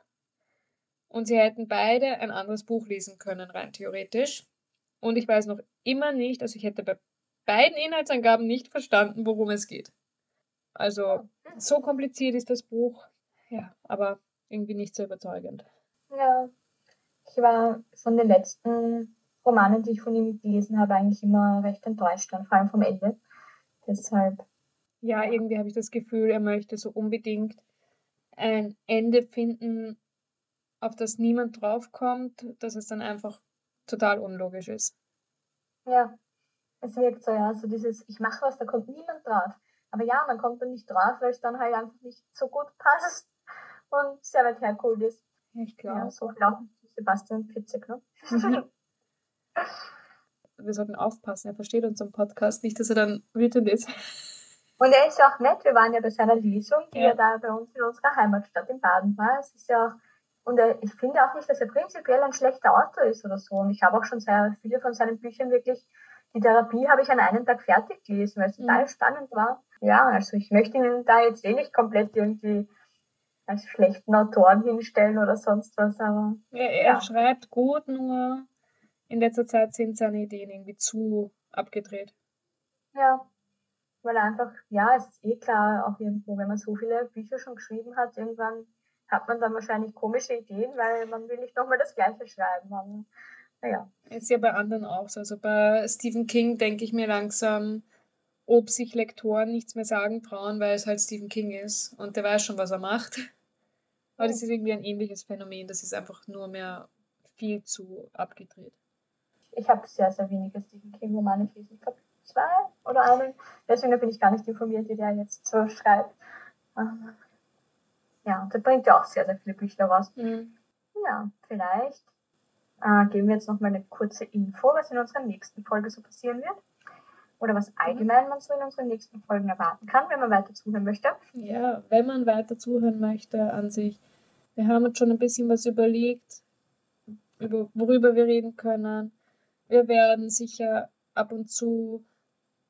und sie hätten beide ein anderes Buch lesen können, rein theoretisch. Und ich weiß noch immer nicht, also ich hätte bei beiden Inhaltsangaben nicht verstanden, worum es geht. Also so kompliziert ist das Buch, ja, aber irgendwie nicht so überzeugend. Ja, ich war von den letzten Romanen, die ich von ihm gelesen habe, eigentlich immer recht enttäuscht, vor allem vom Ende. Deshalb. Ja, irgendwie habe ich das Gefühl, er möchte so unbedingt ein Ende finden, auf das niemand draufkommt, dass es dann einfach total unlogisch ist. Ja, es wirkt so, ja, so dieses, ich mache was, da kommt niemand drauf. Aber ja, man kommt dann nicht drauf, weil es dann halt einfach nicht so gut passt und sehr weit hergeholt ist. Ich glaube. Ja, so auch Sebastian Fitzek, ne? Wir sollten aufpassen, er versteht unseren Podcast, nicht, dass er dann wütend ist. Und er ist ja auch nett, wir waren ja bei seiner Lesung, die ja, ja da bei uns in unserer Heimatstadt in Baden war. Es ist ja auch und er, ich finde auch nicht, dass er prinzipiell ein schlechter Autor ist oder so. Und ich habe auch schon sehr viele von seinen Büchern wirklich, die Therapie habe ich an einem Tag fertig gelesen, weil es mhm. total spannend war. Ja, also ich möchte ihn da jetzt eh nicht komplett irgendwie als schlechten Autoren hinstellen oder sonst was, aber. Ja, er ja. schreibt gut, nur in letzter Zeit sind seine Ideen irgendwie zu abgedreht. Ja, weil einfach, ja, es ist eh klar, auch irgendwo, wenn man so viele Bücher schon geschrieben hat, irgendwann hat man dann wahrscheinlich komische Ideen, weil man will nicht nochmal das Gleiche schreiben. Aber, naja. Ist ja bei anderen auch so. Also bei Stephen King denke ich mir langsam, ob sich Lektoren nichts mehr sagen trauen, weil es halt Stephen King ist und der weiß schon, was er macht. Aber das ist irgendwie ein ähnliches Phänomen. Das ist einfach nur mehr viel zu abgedreht. Ich habe sehr, sehr wenige Stephen King-Romane gelesen. Ich glaube zwei oder einen. Deswegen bin ich gar nicht informiert, wie der jetzt so schreibt. Ja, der bringt ja auch sehr, sehr viele Bücher raus. Mhm. Ja, vielleicht äh, geben wir jetzt nochmal eine kurze Info, was in unserer nächsten Folge so passieren wird. Oder was mhm. allgemein man so in unseren nächsten Folgen erwarten kann, wenn man weiter zuhören möchte. Ja, wenn man weiter zuhören möchte an sich. Wir haben uns schon ein bisschen was überlegt, über, worüber wir reden können. Wir werden sicher ab und zu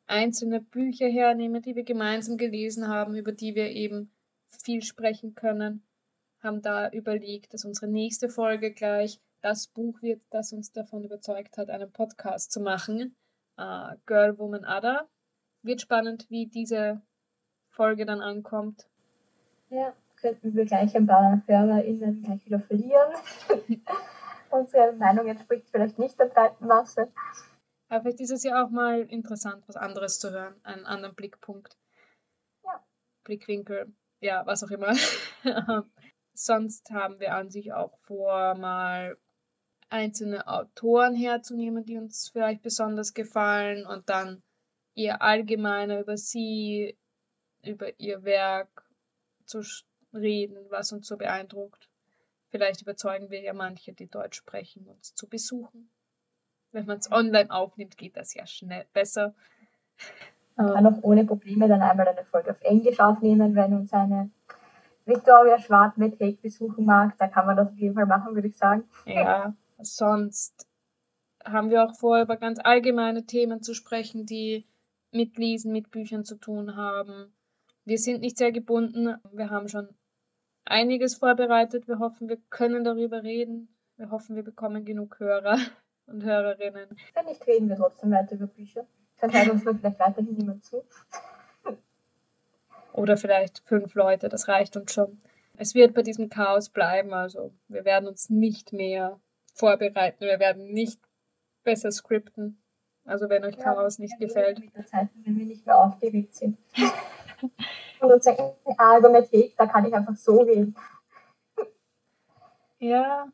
einzelne Bücher hernehmen, die wir gemeinsam gelesen haben, über die wir eben viel sprechen können, haben da überlegt, dass unsere nächste Folge gleich das Buch wird, das uns davon überzeugt hat, einen Podcast zu machen. Uh, Girl, Woman, Other. Wird spannend, wie diese Folge dann ankommt. Ja, könnten wir gleich ein paar HörerInnen gleich wieder verlieren. Unsere Meinung entspricht vielleicht nicht der breiten Masse. Aber vielleicht ist es ja auch mal interessant, was anderes zu hören, einen anderen Blickpunkt. Ja. Blickwinkel ja, was auch immer. Sonst haben wir an sich auch vor, mal einzelne Autoren herzunehmen, die uns vielleicht besonders gefallen und dann eher allgemeiner über sie, über ihr Werk zu reden, was uns so beeindruckt. Vielleicht überzeugen wir ja manche, die Deutsch sprechen, uns zu besuchen. Wenn man es online aufnimmt, geht das ja schnell besser. Man kann auch ohne Probleme dann einmal eine Folge auf Englisch aufnehmen, wenn uns eine Victoria Schwarz mit Take besuchen mag. Da kann man das auf jeden Fall machen, würde ich sagen. Ja, sonst haben wir auch vor, über ganz allgemeine Themen zu sprechen, die mit Lesen, mit Büchern zu tun haben. Wir sind nicht sehr gebunden. Wir haben schon einiges vorbereitet. Wir hoffen, wir können darüber reden. Wir hoffen, wir bekommen genug Hörer und Hörerinnen. Wenn nicht, reden wir trotzdem weiter über Bücher. Hört uns vielleicht weiterhin niemand zu. Oder vielleicht fünf Leute, das reicht uns schon. Es wird bei diesem Chaos bleiben, also wir werden uns nicht mehr vorbereiten, wir werden nicht besser skripten. Also wenn euch ja, Chaos nicht gefällt. Mit der Zeit, wenn wir nicht mehr aufgeregt sind. Und unsere Argumentik, da kann ich einfach so gehen. Ja.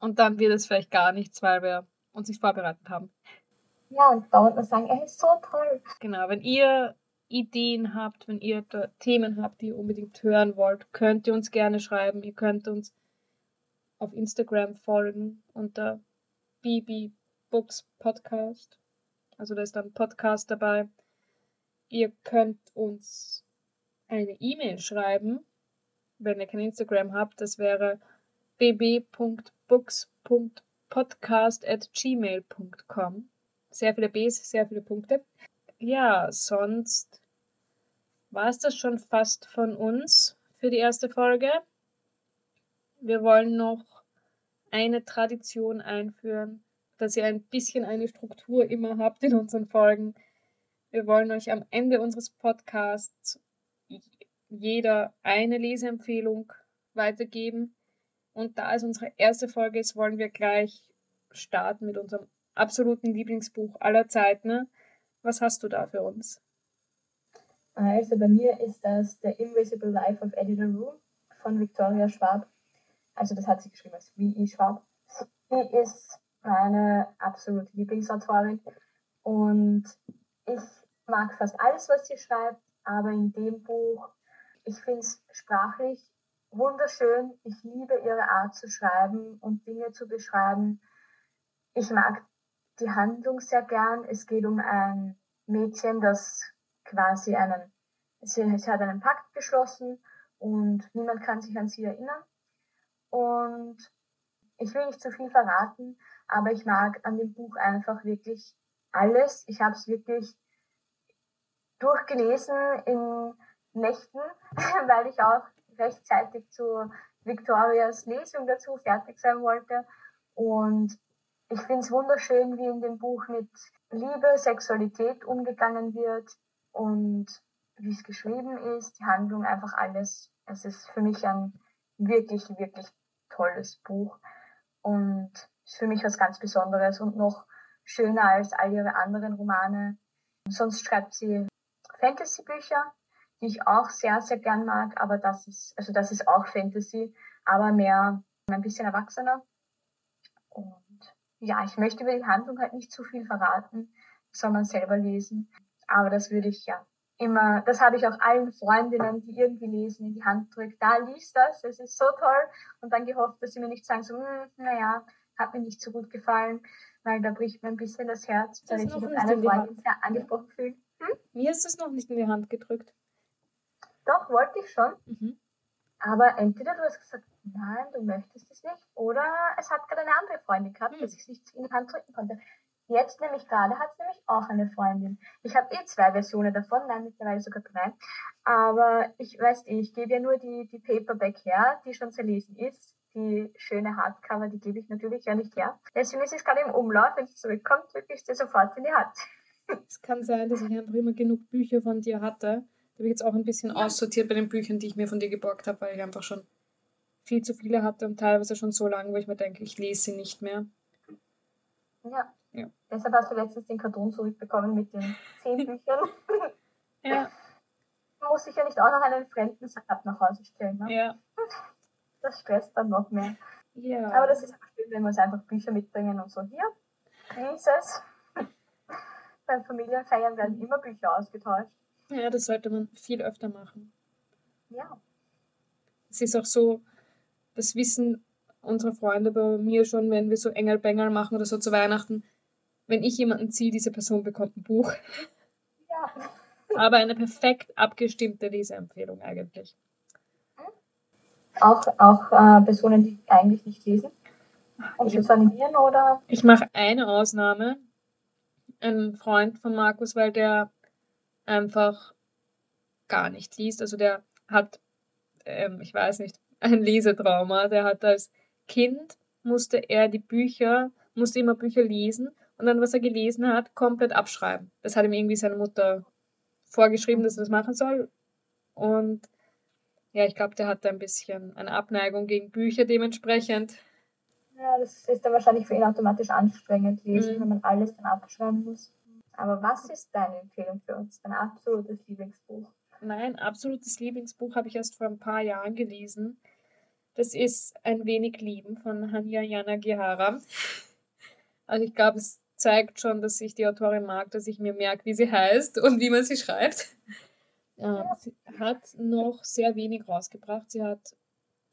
Und dann wird es vielleicht gar nichts, weil wir uns nicht vorbereitet haben. Ja, und dauernd mal sagen, er ist so toll. Genau, wenn ihr Ideen habt, wenn ihr Themen habt, die ihr unbedingt hören wollt, könnt ihr uns gerne schreiben. Ihr könnt uns auf Instagram folgen unter BB Books Podcast. Also da ist dann Podcast dabei. Ihr könnt uns eine E-Mail schreiben, wenn ihr kein Instagram habt. Das wäre bb.books.podcast at gmail.com. Sehr viele Bs, sehr viele Punkte. Ja, sonst war es das schon fast von uns für die erste Folge. Wir wollen noch eine Tradition einführen, dass ihr ein bisschen eine Struktur immer habt in unseren Folgen. Wir wollen euch am Ende unseres Podcasts jeder eine Leseempfehlung weitergeben. Und da es unsere erste Folge ist, wollen wir gleich starten mit unserem absoluten Lieblingsbuch aller Zeiten. Was hast du da für uns? Also bei mir ist das The Invisible Life of Eddie LaRue von Victoria Schwab. Also das hat sie geschrieben als V.E. Schwab. Sie ist meine absolute Lieblingsautorin und ich mag fast alles, was sie schreibt, aber in dem Buch, ich finde es sprachlich wunderschön. Ich liebe ihre Art zu schreiben und Dinge zu beschreiben. Ich mag die Handlung sehr gern. Es geht um ein Mädchen, das quasi einen, sie, sie hat einen Pakt geschlossen und niemand kann sich an sie erinnern. Und ich will nicht zu viel verraten, aber ich mag an dem Buch einfach wirklich alles. Ich habe es wirklich durchgelesen in Nächten, weil ich auch rechtzeitig zu Victorias Lesung dazu fertig sein wollte. Und ich finde es wunderschön, wie in dem Buch mit Liebe, Sexualität umgegangen wird und wie es geschrieben ist, die Handlung, einfach alles. Es ist für mich ein wirklich, wirklich tolles Buch und ist für mich was ganz Besonderes und noch schöner als all ihre anderen Romane. Sonst schreibt sie Fantasy-Bücher, die ich auch sehr, sehr gern mag, aber das ist, also das ist auch Fantasy, aber mehr ein bisschen erwachsener. Und ja, ich möchte über die Handlung halt nicht zu viel verraten, man selber lesen. Aber das würde ich ja immer, das habe ich auch allen Freundinnen, die irgendwie lesen, in die Hand drückt. Da liest das, es ist so toll. Und dann gehofft, dass sie mir nicht sagen, so, hm, naja, hat mir nicht so gut gefallen, weil da bricht mir ein bisschen das Herz, weil ich mich auf eine Freundin sehr angesprochen fühle. Hm? Mir ist es noch nicht in die Hand gedrückt. Doch, wollte ich schon. Mhm. Aber entweder du hast gesagt, nein, du möchtest es nicht, oder es hat gerade eine andere Freundin gehabt, mhm. dass ich es nicht in die Hand drücken konnte. Jetzt nämlich gerade hat es nämlich auch eine Freundin. Ich habe eh zwei Versionen davon, nein, mittlerweile sogar drei. Aber ich weiß eh, ich gebe ja nur die, die Paperback her, die schon zerlesen ist. Die schöne Hardcover, die gebe ich natürlich ja nicht her. Deswegen ist es gerade im Umlauf. Wenn es zurückkommt, drücke ich sie sofort in die Hand. Es kann sein, dass ich einfach immer genug Bücher von dir hatte. Da habe ich jetzt auch ein bisschen ja. aussortiert bei den Büchern, die ich mir von dir geborgt habe, weil ich einfach schon viel zu viele hatte und teilweise schon so lange, wo ich mir denke, ich lese sie nicht mehr. Ja. ja. Deshalb hast du letztens den Karton zurückbekommen mit den zehn Büchern. ja. Man muss sich ja nicht auch noch einen fremden Sack nach Hause stellen. Ne? Ja. Das stresst dann noch mehr. Ja. Aber das ist auch schön, wenn wir uns einfach Bücher mitbringen und so hier. Lies es. Beim Familienfeiern werden immer Bücher ausgetauscht. Ja, das sollte man viel öfter machen. Ja. Es ist auch so, das wissen unsere Freunde bei mir schon, wenn wir so Engelbengel machen oder so zu Weihnachten. Wenn ich jemanden ziehe, diese Person bekommt ein Buch. Ja. Aber eine perfekt abgestimmte Leseempfehlung eigentlich. Auch, auch äh, Personen, die eigentlich nicht lesen? Um zu animieren oder? Ich mache eine Ausnahme. Ein Freund von Markus, weil der einfach gar nicht liest. Also der hat, ähm, ich weiß nicht, ein Lesetrauma. Der hat als Kind, musste er die Bücher, musste immer Bücher lesen und dann, was er gelesen hat, komplett abschreiben. Das hat ihm irgendwie seine Mutter vorgeschrieben, dass er das machen soll. Und ja, ich glaube, der hat ein bisschen eine Abneigung gegen Bücher dementsprechend. Ja, das ist dann wahrscheinlich für ihn automatisch anstrengend lesen, mhm. wenn man alles dann abschreiben muss. Aber was ist deine Empfehlung für uns? Dein absolutes Lieblingsbuch? Mein absolutes Lieblingsbuch habe ich erst vor ein paar Jahren gelesen. Das ist Ein wenig Lieben von Hanya Yanagihara. Also ich glaube, es zeigt schon, dass ich die Autorin mag, dass ich mir merke, wie sie heißt und wie man sie schreibt. Ähm, sie hat noch sehr wenig rausgebracht. Sie hat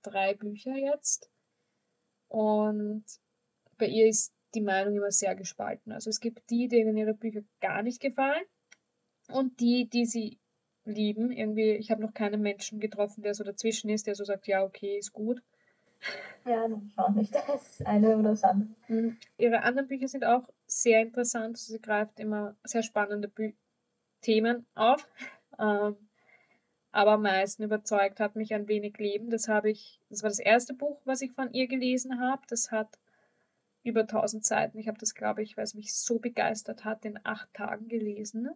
drei Bücher jetzt. Und bei ihr ist die Meinung immer sehr gespalten. Also es gibt die, denen ihre Bücher gar nicht gefallen und die, die sie lieben. Irgendwie, ich habe noch keinen Menschen getroffen, der so dazwischen ist, der so sagt, ja, okay, ist gut. Ja, das auch nicht. Das eine oder das andere. Mhm. Ihre anderen Bücher sind auch sehr interessant. Sie greift immer sehr spannende Bü Themen auf. Ähm, aber am meisten überzeugt hat mich ein wenig Leben. Das habe ich, das war das erste Buch, was ich von ihr gelesen habe. Das hat über 1000 Seiten. Ich habe das, glaube ich, weil es mich so begeistert hat, in acht Tagen gelesen.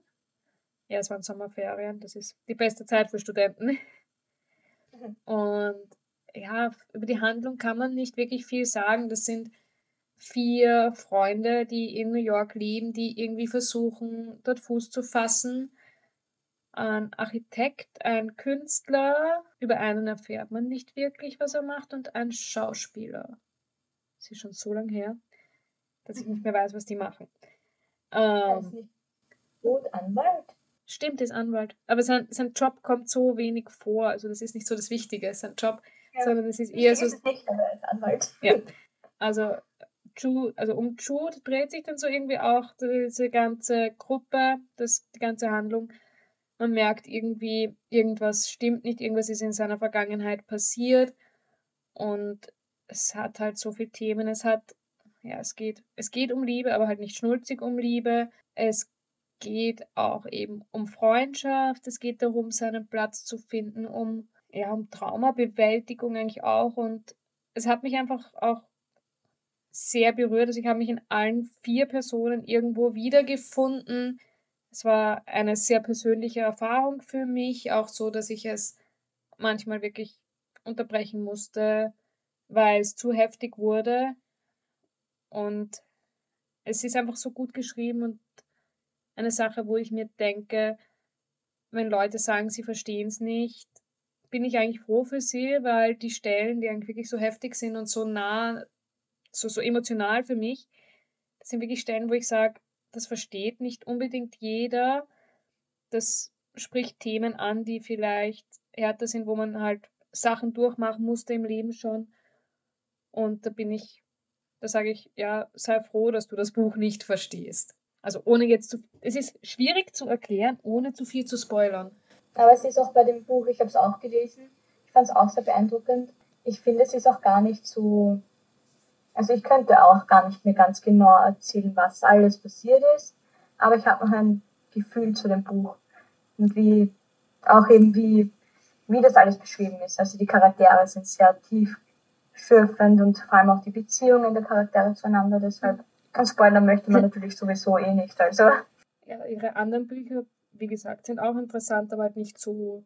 Ja, es waren Sommerferien. Das ist die beste Zeit für Studenten. Mhm. Und ja, über die Handlung kann man nicht wirklich viel sagen. Das sind vier Freunde, die in New York leben, die irgendwie versuchen, dort Fuß zu fassen ein Architekt, ein Künstler, über einen erfährt man nicht wirklich, was er macht, und ein Schauspieler. Das ist schon so lange her, dass ich nicht mehr weiß, was die machen. Ähm, Gut, Anwalt? Stimmt, ist Anwalt. Aber sein, sein Job kommt so wenig vor. Also das ist nicht so das Wichtige, sein Job, ja. sondern es ist eher so. Ist nicht, aber er ist Anwalt. Ja. Also Jude, also um Jude dreht sich dann so irgendwie auch diese ganze Gruppe, das, die ganze Handlung man merkt irgendwie, irgendwas stimmt nicht, irgendwas ist in seiner Vergangenheit passiert und es hat halt so viele Themen. Es hat, ja, es geht, es geht um Liebe, aber halt nicht schnulzig um Liebe. Es geht auch eben um Freundschaft. Es geht darum, seinen Platz zu finden, um, ja, um Traumabewältigung eigentlich auch. Und es hat mich einfach auch sehr berührt. Also ich habe mich in allen vier Personen irgendwo wiedergefunden. Es war eine sehr persönliche Erfahrung für mich, auch so, dass ich es manchmal wirklich unterbrechen musste, weil es zu heftig wurde. Und es ist einfach so gut geschrieben und eine Sache, wo ich mir denke, wenn Leute sagen, sie verstehen es nicht, bin ich eigentlich froh für sie, weil die Stellen, die eigentlich wirklich so heftig sind und so nah, so, so emotional für mich, das sind wirklich Stellen, wo ich sage, das versteht nicht unbedingt jeder. Das spricht Themen an, die vielleicht härter sind, wo man halt Sachen durchmachen musste im Leben schon. Und da bin ich, da sage ich, ja, sei froh, dass du das Buch nicht verstehst. Also ohne jetzt zu, es ist schwierig zu erklären, ohne zu viel zu spoilern. Aber es ist auch bei dem Buch, ich habe es auch gelesen, ich fand es auch sehr beeindruckend. Ich finde, es ist auch gar nicht so also ich könnte auch gar nicht mehr ganz genau erzählen, was alles passiert ist, aber ich habe noch ein Gefühl zu dem Buch und wie auch eben wie, wie das alles beschrieben ist. Also die Charaktere sind sehr tiefschürfend und vor allem auch die Beziehungen der Charaktere zueinander. Deshalb ganz spoilern möchte man natürlich sowieso eh nicht. Also. Ja, ihre anderen Bücher, wie gesagt, sind auch interessant, aber halt nicht so,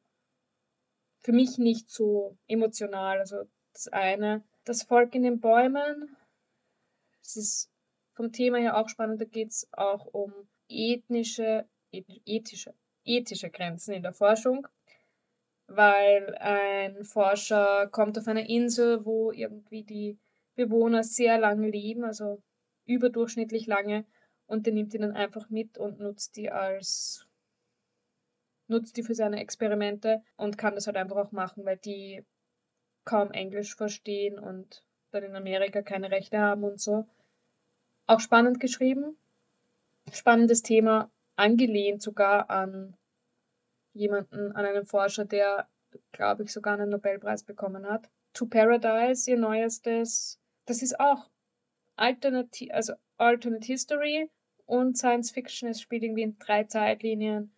für mich nicht so emotional. Also das eine, das Volk in den Bäumen es ist vom Thema her auch spannend, da geht es auch um ethnische, ethische, ethische Grenzen in der Forschung, weil ein Forscher kommt auf eine Insel, wo irgendwie die Bewohner sehr lange leben, also überdurchschnittlich lange, und der nimmt die dann einfach mit und nutzt die als nutzt die für seine Experimente und kann das halt einfach auch machen, weil die kaum Englisch verstehen und dann in Amerika keine Rechte haben und so. Auch spannend geschrieben. Spannendes Thema, angelehnt sogar an jemanden, an einen Forscher, der, glaube ich, sogar einen Nobelpreis bekommen hat. To Paradise, ihr neuestes. Das ist auch Alternate, also Alternate History und Science Fiction. Es spielt irgendwie in drei Zeitlinien.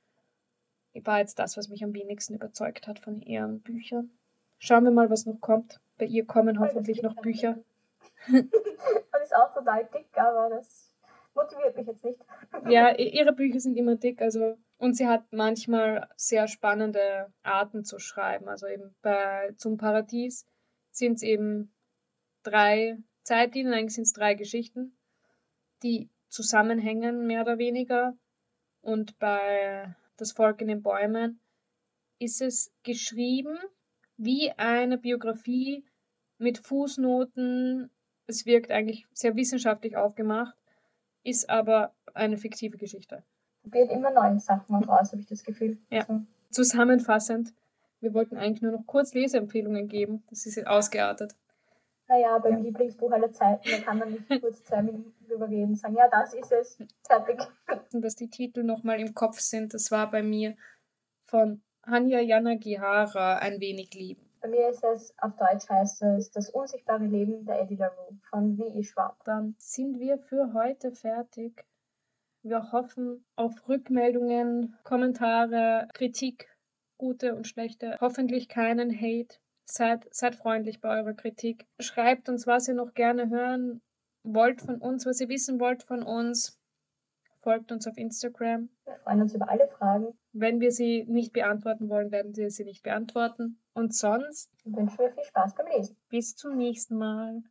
War jetzt das, was mich am wenigsten überzeugt hat von ihren Büchern. Schauen wir mal, was noch kommt. Bei ihr kommen hoffentlich noch Bücher. das ist auch total dick, aber das motiviert mich jetzt nicht. ja, ihre Bücher sind immer dick, also und sie hat manchmal sehr spannende Arten zu schreiben. Also eben bei Zum Paradies sind es eben drei Zeitlinien, eigentlich sind es drei Geschichten, die zusammenhängen, mehr oder weniger. Und bei Das Volk in den Bäumen ist es geschrieben wie eine Biografie mit Fußnoten. Es wirkt eigentlich sehr wissenschaftlich aufgemacht, ist aber eine fiktive Geschichte. Probiert immer neue Sachen raus, habe ich das Gefühl. Ja. Zusammenfassend, wir wollten eigentlich nur noch kurz Leseempfehlungen geben. Das ist jetzt ausgeartet. Naja, beim ja. Lieblingsbuch aller Zeiten, da kann man nicht kurz zwei Minuten drüber reden und sagen, ja, das ist es, fertig. Dass die Titel nochmal im Kopf sind, das war bei mir von Hanya Yanagihara ein wenig lieben. Bei mir ist es, auf Deutsch heißt es Das unsichtbare Leben der Eddie LaRue von W.E. Schwab. Dann sind wir für heute fertig. Wir hoffen auf Rückmeldungen, Kommentare, Kritik gute und schlechte, hoffentlich keinen Hate. Seid, seid freundlich bei eurer Kritik. Schreibt uns, was ihr noch gerne hören wollt von uns, was ihr wissen wollt von uns. Folgt uns auf Instagram. Wir freuen uns über alle Fragen. Wenn wir sie nicht beantworten wollen, werden wir sie nicht beantworten. Und sonst wünschen wir viel Spaß beim Lesen. Bis zum nächsten Mal.